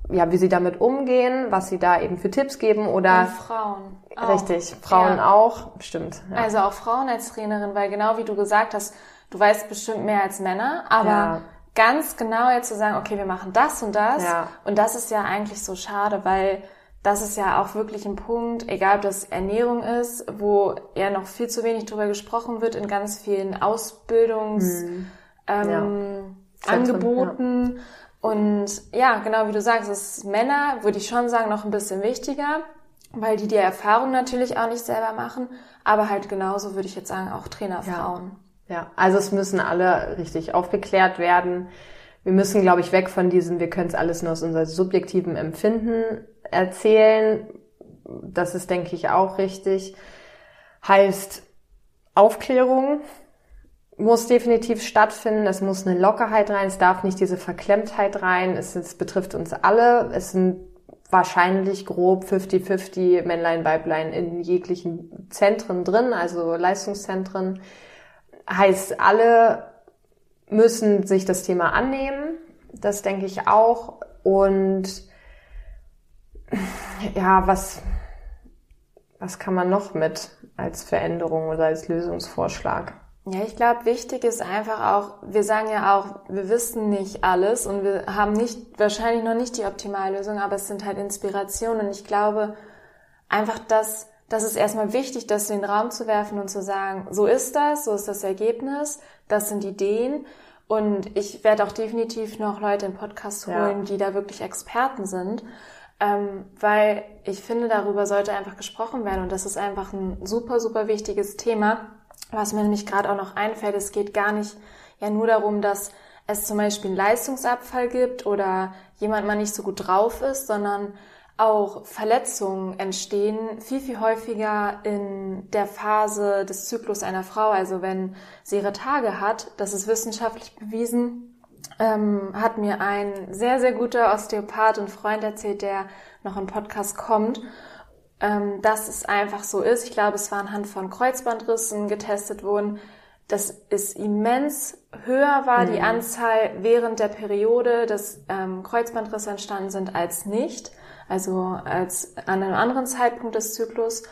ja, wie sie damit umgehen, was sie da eben für Tipps geben oder. Und Frauen. Auch. Richtig, Frauen ja. auch, stimmt. Ja. Also auch Frauen als Trainerin, weil genau wie du gesagt hast, du weißt bestimmt mehr als Männer, aber ja. ganz genau jetzt zu sagen, okay, wir machen das und das. Und das ist ja eigentlich so schade, weil das ist ja auch wirklich ein Punkt, egal ob das Ernährung ist, wo ja noch viel zu wenig drüber gesprochen wird in ganz vielen Ausbildungs- hm ähm, ja. Angeboten. Ja. Und ja, genau wie du sagst, ist Männer, würde ich schon sagen, noch ein bisschen wichtiger, weil die die Erfahrung natürlich auch nicht selber machen. Aber halt genauso würde ich jetzt sagen, auch Trainerfrauen. Ja, ja. also es müssen alle richtig aufgeklärt werden. Wir müssen, glaube ich, weg von diesem, wir können es alles nur aus unserem subjektiven Empfinden erzählen. Das ist, denke ich, auch richtig. Heißt Aufklärung, muss definitiv stattfinden. Es muss eine Lockerheit rein. Es darf nicht diese Verklemmtheit rein. Es, es betrifft uns alle. Es sind wahrscheinlich grob 50-50 Männlein, Weiblein in jeglichen Zentren drin, also Leistungszentren. Heißt, alle müssen sich das Thema annehmen. Das denke ich auch. Und ja, was, was kann man noch mit als Veränderung oder als Lösungsvorschlag? Ja, ich glaube, wichtig ist einfach auch, wir sagen ja auch, wir wissen nicht alles und wir haben nicht, wahrscheinlich noch nicht die Optimallösung, aber es sind halt Inspirationen und ich glaube einfach, dass, das ist erstmal wichtig, das in den Raum zu werfen und zu sagen, so ist das, so ist das Ergebnis, das sind Ideen und ich werde auch definitiv noch Leute im Podcast holen, ja. die da wirklich Experten sind. Ähm, weil ich finde, darüber sollte einfach gesprochen werden und das ist einfach ein super, super wichtiges Thema was mir nämlich gerade auch noch einfällt, es geht gar nicht ja nur darum, dass es zum Beispiel einen Leistungsabfall gibt oder jemand mal nicht so gut drauf ist, sondern auch Verletzungen entstehen viel, viel häufiger in der Phase des Zyklus einer Frau. Also wenn sie ihre Tage hat, das ist wissenschaftlich bewiesen, ähm, hat mir ein sehr, sehr guter Osteopath und Freund erzählt, der noch im Podcast kommt ähm, dass es einfach so ist. Ich glaube, es war anhand von Kreuzbandrissen getestet worden, dass es immens höher war, mhm. die Anzahl während der Periode, dass ähm, Kreuzbandrisse entstanden sind, als nicht. Also als an einem anderen Zeitpunkt des Zyklus.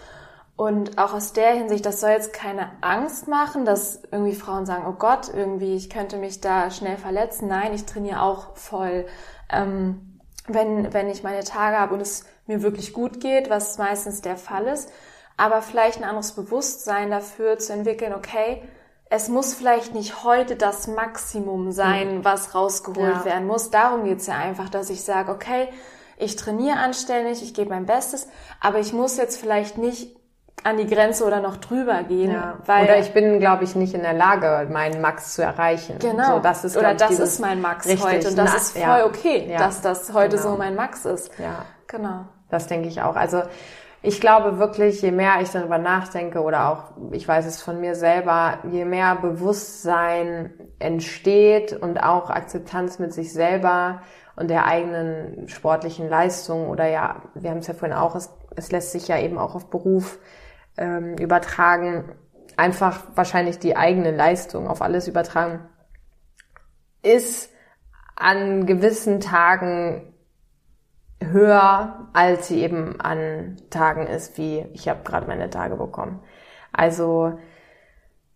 Und auch aus der Hinsicht, das soll jetzt keine Angst machen, dass irgendwie Frauen sagen, oh Gott, irgendwie, ich könnte mich da schnell verletzen. Nein, ich trainiere auch voll. Ähm, wenn, wenn ich meine Tage habe und es mir wirklich gut geht, was meistens der Fall ist, aber vielleicht ein anderes Bewusstsein dafür zu entwickeln, okay, es muss vielleicht nicht heute das Maximum sein, mhm. was rausgeholt ja. werden muss. Darum geht's ja einfach, dass ich sage, okay, ich trainiere anständig, ich gebe mein Bestes, aber ich muss jetzt vielleicht nicht an die Grenze oder noch drüber gehen. Ja. Weil oder ich bin, glaube ich, nicht in der Lage, meinen Max zu erreichen. Genau. So, das ist, oder das dieses, ist mein Max richtig, heute. Und das na, ist voll ja. okay, dass das heute genau. so mein Max ist. Ja. Genau. Das denke ich auch. Also ich glaube wirklich, je mehr ich darüber nachdenke oder auch, ich weiß es von mir selber, je mehr Bewusstsein entsteht und auch Akzeptanz mit sich selber und der eigenen sportlichen Leistung oder ja, wir haben es ja vorhin auch, es, es lässt sich ja eben auch auf Beruf ähm, übertragen, einfach wahrscheinlich die eigene Leistung auf alles übertragen, ist an gewissen Tagen höher, als sie eben an Tagen ist, wie ich habe gerade meine Tage bekommen. Also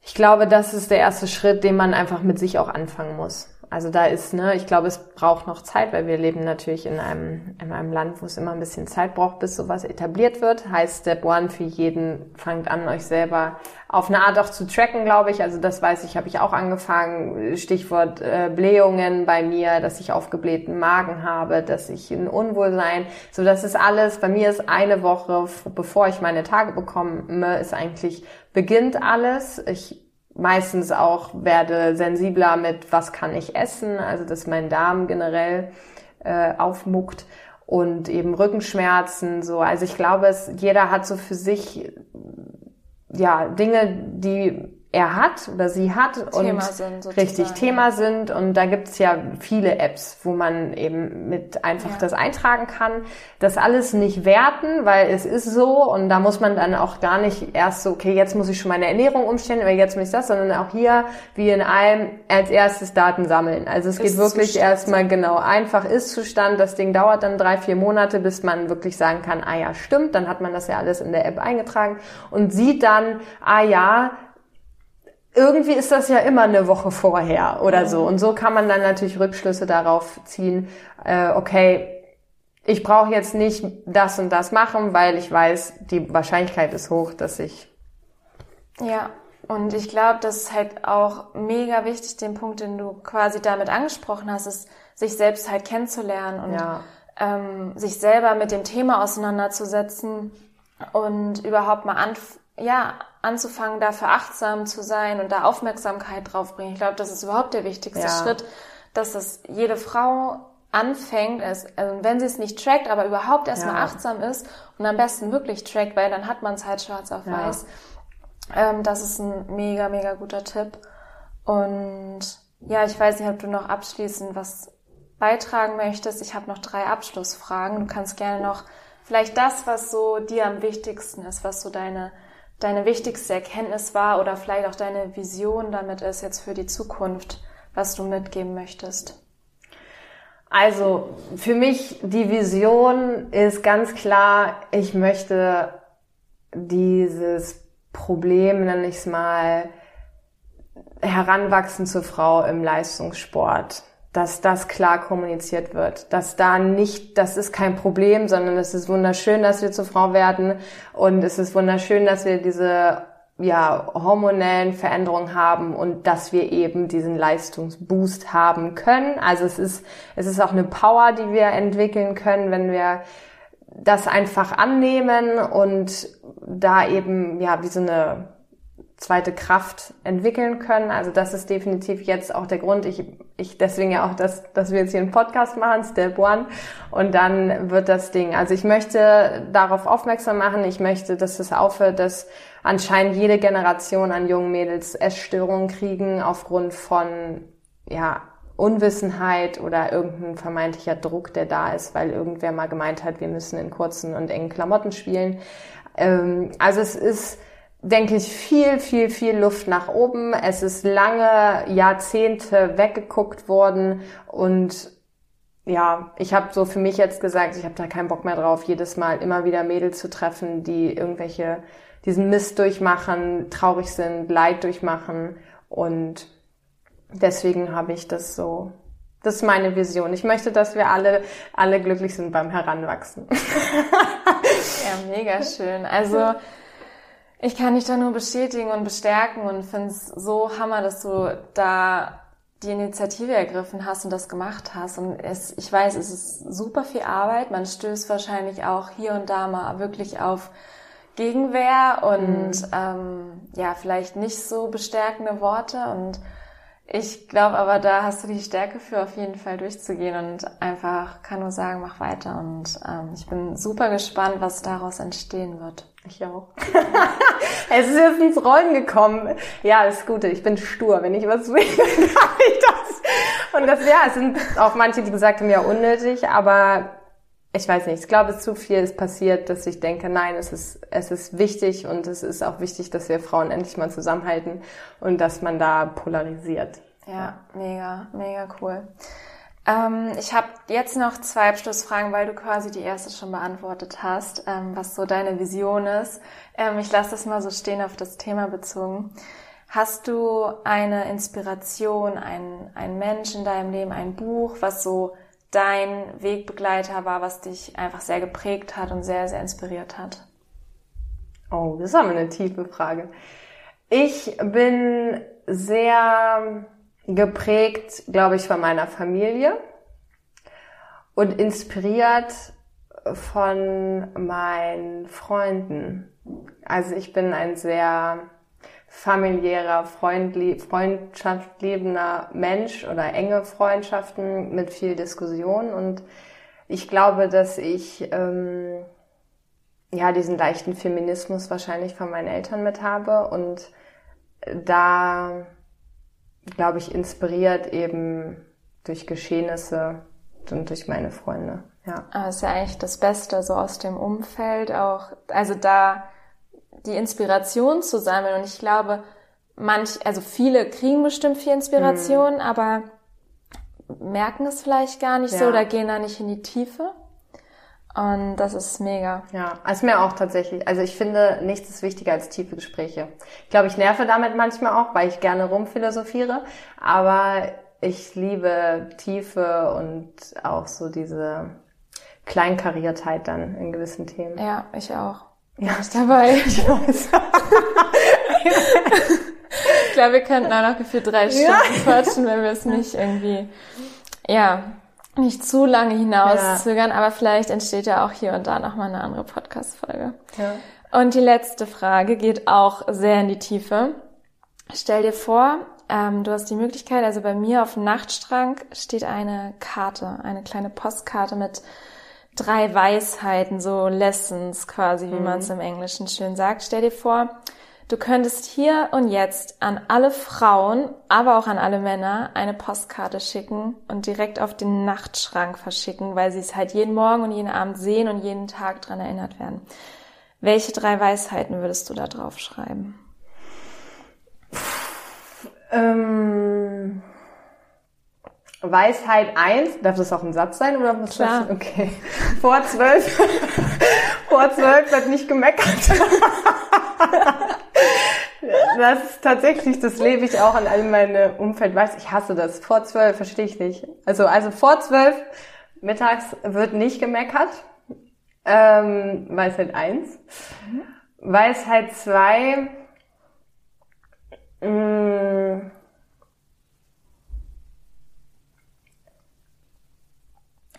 ich glaube, das ist der erste Schritt, den man einfach mit sich auch anfangen muss. Also da ist, ne, ich glaube, es braucht noch Zeit, weil wir leben natürlich in einem, in einem Land, wo es immer ein bisschen Zeit braucht, bis sowas etabliert wird. Heißt, Step One für jeden, fangt an, euch selber auf eine Art auch zu tracken, glaube ich. Also das weiß ich, habe ich auch angefangen. Stichwort äh, Blähungen bei mir, dass ich aufgeblähten Magen habe, dass ich ein Unwohlsein. So, das ist alles. Bei mir ist eine Woche, bevor ich meine Tage bekomme, ist eigentlich beginnt alles. Ich meistens auch werde sensibler mit, was kann ich essen, also dass mein Darm generell äh, aufmuckt. und eben Rückenschmerzen, so. Also ich glaube, es, jeder hat so für sich, ja, Dinge, die er hat oder sie hat Thema und sind richtig Thema sind. Und da gibt's ja viele Apps, wo man eben mit einfach Ja. das eintragen kann. Das alles nicht werten, weil es ist so und da muss man dann auch gar nicht erst so, okay, jetzt muss ich schon meine Ernährung umstellen, oder jetzt muss ich das, sondern auch hier, wie in allem, als erstes Daten sammeln. Also es geht wirklich erstmal genau einfach Ist-Zustand. Das Ding dauert dann drei, vier Monate, bis man wirklich sagen kann, ah ja, stimmt, dann hat man das ja alles in der App eingetragen und sieht dann, ah ja, irgendwie ist das ja immer eine Woche vorher oder so. Und so kann man dann natürlich Rückschlüsse darauf ziehen, äh, okay, ich brauche jetzt nicht das und das machen, weil ich weiß, die Wahrscheinlichkeit ist hoch, dass ich Ja, und ich glaube, das ist halt auch mega wichtig, den Punkt, den du quasi damit angesprochen hast, ist, sich selbst halt kennenzulernen und Ja. ähm, sich selber mit dem Thema auseinanderzusetzen und überhaupt mal anf ja, anzufangen, dafür achtsam zu sein und da Aufmerksamkeit drauf bringen. Ich glaube, das ist überhaupt der wichtigste Ja. Schritt, dass das jede Frau anfängt, es, also wenn sie es nicht trackt, aber überhaupt erstmal Ja. achtsam ist und am besten wirklich trackt, weil dann hat man es halt schwarz auf Ja. weiß. Ähm, das ist ein mega, mega guter Tipp. Und ja, ich weiß nicht, ob du noch abschließend was beitragen möchtest. Ich habe noch drei Abschlussfragen. Du kannst gerne noch vielleicht das, was so dir am wichtigsten ist, was so deine, deine wichtigste Erkenntnis war oder vielleicht auch deine Vision damit ist jetzt für die Zukunft, was du mitgeben möchtest. Also für mich die Vision ist ganz klar, ich möchte dieses Problem, nenne ich es mal, heranwachsen zur Frau im Leistungssport, dass das klar kommuniziert wird, dass da nicht, das ist kein Problem, sondern es ist wunderschön, dass wir zur Frau werden und es ist wunderschön, dass wir diese ja, hormonellen Veränderungen haben und dass wir eben diesen Leistungsboost haben können. Also es ist, es ist auch eine Power, die wir entwickeln können, wenn wir das einfach annehmen und da eben, ja, wie so eine zweite Kraft entwickeln können. Also das ist definitiv jetzt auch der Grund. Ich, ich deswegen ja auch, dass, dass wir jetzt hier einen Podcast machen, Step One. Und dann wird das Ding. Also ich möchte darauf aufmerksam machen. Ich möchte, dass es aufhört, dass anscheinend jede Generation an jungen Mädels Essstörungen kriegen aufgrund von, ja, Unwissenheit oder irgendein vermeintlicher Druck, der da ist, weil irgendwer mal gemeint hat, wir müssen in kurzen und engen Klamotten spielen. Ähm, also es ist, denke ich, viel, viel, viel Luft nach oben. Es ist lange Jahrzehnte weggeguckt worden und ja, ich habe so für mich jetzt gesagt, ich habe da keinen Bock mehr drauf, jedes Mal immer wieder Mädels zu treffen, die irgendwelche diesen Mist durchmachen, traurig sind, Leid durchmachen und deswegen habe ich das so das ist meine Vision. Ich möchte, dass wir alle alle glücklich sind beim Heranwachsen. Ja, mega schön. Also ich kann dich da nur bestätigen und bestärken und finde es so hammer, dass du da die Initiative ergriffen hast und das gemacht hast. Und es, ich weiß, es ist super viel Arbeit. Man stößt wahrscheinlich auch hier und da mal wirklich auf Gegenwehr und ähm, ja, vielleicht nicht so bestärkende Worte. Und ich glaube aber, da hast du die Stärke für auf jeden Fall durchzugehen und einfach kann nur sagen, mach weiter. Und ähm, ich bin super gespannt, was daraus entstehen wird. Ich auch. es ist jetzt ins Rollen gekommen. Ja, das Gute. Ich bin stur. Wenn ich was will, kann ich das. Und das, ja, es sind auch manche, die gesagt haben, ja, unnötig, aber ich weiß nicht. Ich glaube, zu viel ist passiert, dass ich denke, nein, es ist, es ist wichtig und es ist auch wichtig, dass wir Frauen endlich mal zusammenhalten und dass man da polarisiert. Ja, mega, mega cool. Ähm, ich habe jetzt noch zwei Abschlussfragen, weil du quasi die erste schon beantwortet hast, ähm, was so deine Vision ist. Ähm, ich lasse das mal so stehen auf das Thema bezogen. Hast du eine Inspiration, ein, ein Mensch in deinem Leben, ein Buch, was so dein Wegbegleiter war, was dich einfach sehr geprägt hat und sehr, sehr inspiriert hat? Oh, das ist aber eine tiefe Frage. Ich bin sehr geprägt, glaube ich, von meiner Familie und inspiriert von meinen Freunden. Also ich bin ein sehr familiärer, freundschaftsliebender Mensch oder enge Freundschaften mit viel Diskussion und ich glaube, dass ich ähm, ja diesen leichten Feminismus wahrscheinlich von meinen Eltern mit habe und da glaube ich inspiriert eben durch Geschehnisse und durch meine Freunde. Ja. Aber ist ja eigentlich das Beste so aus dem Umfeld auch, also da die Inspiration zu sammeln und ich glaube, manch, also viele kriegen bestimmt viel Inspiration, mhm. aber merken es vielleicht gar nicht ja. so oder gehen da nicht in die Tiefe. Und das ist mega. Ja, also mir auch tatsächlich. Also ich finde, nichts ist wichtiger als tiefe Gespräche. Ich glaube, ich nerve damit manchmal auch, weil ich gerne rumphilosophiere. Aber ich liebe Tiefe und auch so diese Kleinkariertheit dann in gewissen Themen. Ja, ich auch. Ja, ich dabei. Ich weiß. ich glaube, wir könnten auch noch gefühlt drei Stunden ja. quatschen, wenn wir es nicht irgendwie, ja, nicht zu lange hinauszögern, ja. aber vielleicht entsteht ja auch hier und da nochmal eine andere Podcast-Folge. Ja. Und die letzte Frage geht auch sehr in die Tiefe. Stell dir vor, ähm, du hast die Möglichkeit, also bei mir auf dem Nachtschrank steht eine Karte, eine kleine Postkarte mit drei Weisheiten, so Lessons quasi, wie mhm. man es im Englischen schön sagt. Stell dir vor, Du könntest hier und jetzt an alle Frauen, aber auch an alle Männer eine Postkarte schicken und direkt auf den Nachtschrank verschicken, weil sie es halt jeden Morgen und jeden Abend sehen und jeden Tag dran erinnert werden. Welche drei Weisheiten würdest du da drauf schreiben? Ähm, Weisheit 1, darf das auch ein Satz sein oder muss Klar. das? Okay. Vor zwölf, vor zwölf wird nicht gemeckert. Das ist tatsächlich, das lebe ich auch an all meine Umfeld. Weiß, ich hasse das. Vor zwölf verstehe ich nicht. Also, also vor zwölf mittags wird nicht gemeckert. Ähm, Weisheit eins. Mhm. Weisheit zwei. Mh, mm,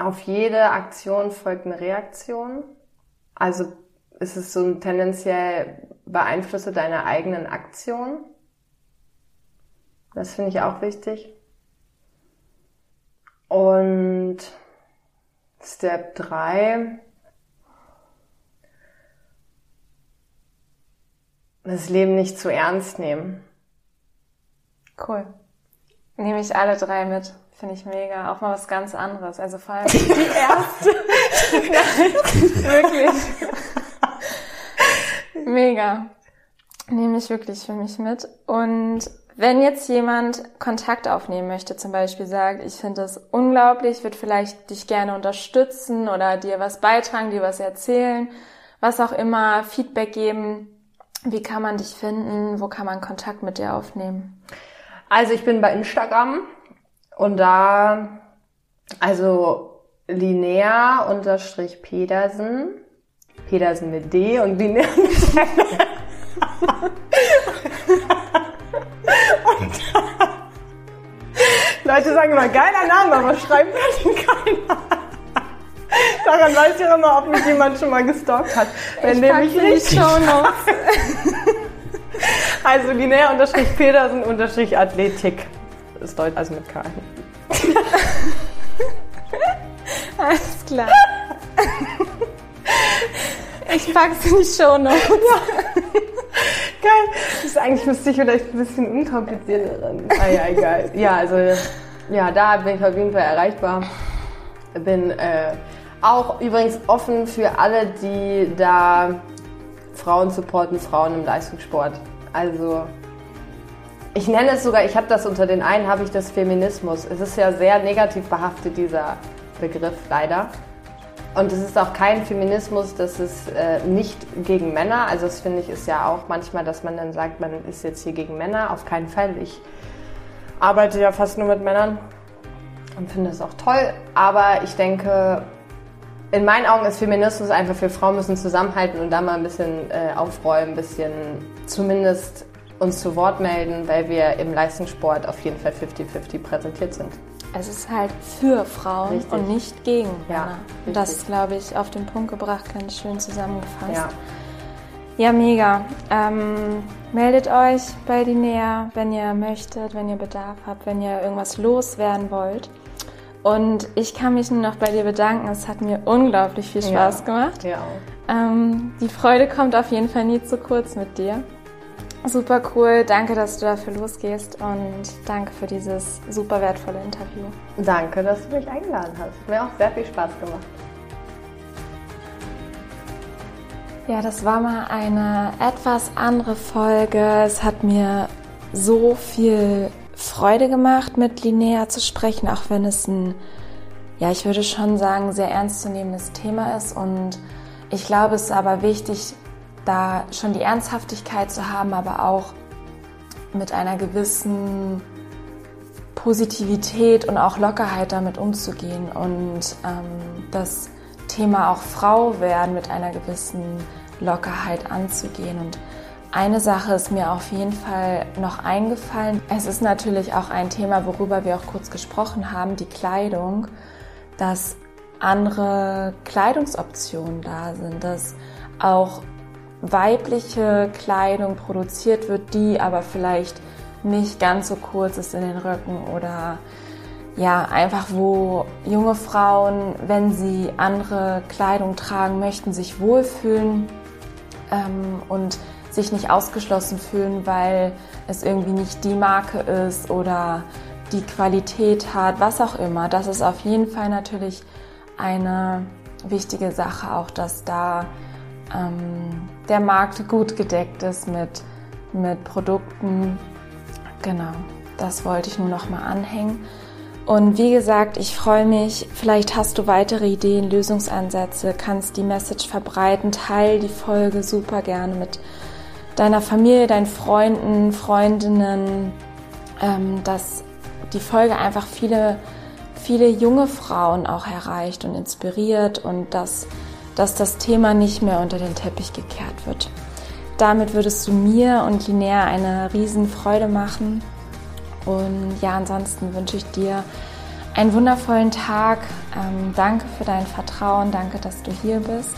auf jede Aktion folgt eine Reaktion. Also ist es so ein tendenziell beeinflusse deine eigenen Aktionen. Das finde ich auch wichtig. Und Step 3. Das Leben nicht zu ernst nehmen. Cool. Nehme ich alle drei mit. Finde ich mega. Auch mal was ganz anderes. Also vor allem die erste. Wirklich. Mega. Nehme ich wirklich für mich mit. Und wenn jetzt jemand Kontakt aufnehmen möchte, zum Beispiel sagt, ich finde das unglaublich, würde vielleicht dich gerne unterstützen oder dir was beitragen, dir was erzählen, was auch immer, Feedback geben, wie kann man dich finden, wo kann man Kontakt mit dir aufnehmen? Also ich bin bei Instagram und da, also Linnea Pedersen mit D und Linnea mit Leute sagen immer, geiler Name, aber schreiben kann keiner. Daran weiß ich immer, ob mich jemand schon mal gestalkt hat. Wenn ich pack mich Notes. also Linnea unterstrich Pedersen unterstrich Athletik. Das ist Deutsch, also mit K. Alles klar. Ich pack's in die Show Notes. Ja. Geil. Das ist eigentlich müsste ich vielleicht ein bisschen unkomplizierter. Ah ja, egal. Ja, also ja, da bin ich auf jeden Fall erreichbar. Bin äh, auch übrigens offen für alle, die da Frauen supporten, Frauen im Leistungssport. Also ich nenne es sogar, ich habe das unter den einen, habe ich das Feminismus. Es ist ja sehr negativ behaftet, dieser Begriff leider. Und es ist auch kein Feminismus, das ist äh, nicht gegen Männer. Also das finde ich ist ja auch manchmal, dass man dann sagt, man ist jetzt hier gegen Männer. Auf keinen Fall. Ich arbeite ja fast nur mit Männern und finde es auch toll. Aber ich denke, in meinen Augen ist Feminismus einfach für Frauen müssen zusammenhalten und da mal ein bisschen äh, aufräumen, ein bisschen zumindest uns zu Wort melden, weil wir im Leistungssport auf jeden Fall 50-50 präsentiert sind. Es ist halt für Frauen richtig. und nicht gegen ja, Männer. Richtig. Das ist, glaube ich, auf den Punkt gebracht, ganz schön zusammengefasst. Ja, ja mega. Ähm, meldet euch bei Linea, wenn ihr möchtet, wenn ihr Bedarf habt, wenn ihr irgendwas loswerden wollt. Und ich kann mich nur noch bei dir bedanken. Es hat mir unglaublich viel Spaß ja, gemacht. Ja. Ähm, die Freude kommt auf jeden Fall nie zu kurz mit dir. Super cool. Danke, dass du dafür losgehst und danke für dieses super wertvolle Interview. Danke, dass du mich eingeladen hast. Mir auch sehr viel Spaß gemacht. Ja, das war mal eine etwas andere Folge. Es hat mir so viel Freude gemacht, mit Linnea zu sprechen, auch wenn es ein, ja, ich würde schon sagen, sehr ernstzunehmendes Thema ist. Und ich glaube, es ist aber wichtig, da schon die Ernsthaftigkeit zu haben, aber auch mit einer gewissen Positivität und auch Lockerheit damit umzugehen und ähm, das Thema auch Frau werden mit einer gewissen Lockerheit anzugehen. Und eine Sache ist mir auf jeden Fall noch eingefallen. Es ist natürlich auch ein Thema, worüber wir auch kurz gesprochen haben, die Kleidung, dass andere Kleidungsoptionen da sind, dass auch weibliche Kleidung produziert wird, die aber vielleicht nicht ganz so kurz ist in den Röcken oder ja, einfach wo junge Frauen, wenn sie andere Kleidung tragen möchten, sich wohlfühlen ähm, und sich nicht ausgeschlossen fühlen, weil es irgendwie nicht die Marke ist oder die Qualität hat, was auch immer. Das ist auf jeden Fall natürlich eine wichtige Sache, auch dass da ähm, der Markt gut gedeckt ist mit, mit Produkten. Genau, das wollte ich nur noch mal anhängen. Und wie gesagt, ich freue mich, vielleicht hast du weitere Ideen, Lösungsansätze, kannst die Message verbreiten, teil die Folge super gerne mit deiner Familie, deinen Freunden, Freundinnen, ähm, dass die Folge einfach viele, viele junge Frauen auch erreicht und inspiriert und dass, dass das Thema nicht mehr unter den Teppich gekehrt wird. Damit würdest du mir und Linnea eine riesen Freude machen. Und ja, ansonsten wünsche ich dir einen wundervollen Tag. Ähm, danke für dein Vertrauen, danke, dass du hier bist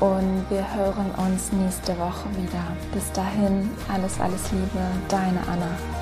und wir hören uns nächste Woche wieder. Bis dahin, alles, alles Liebe, deine Anna.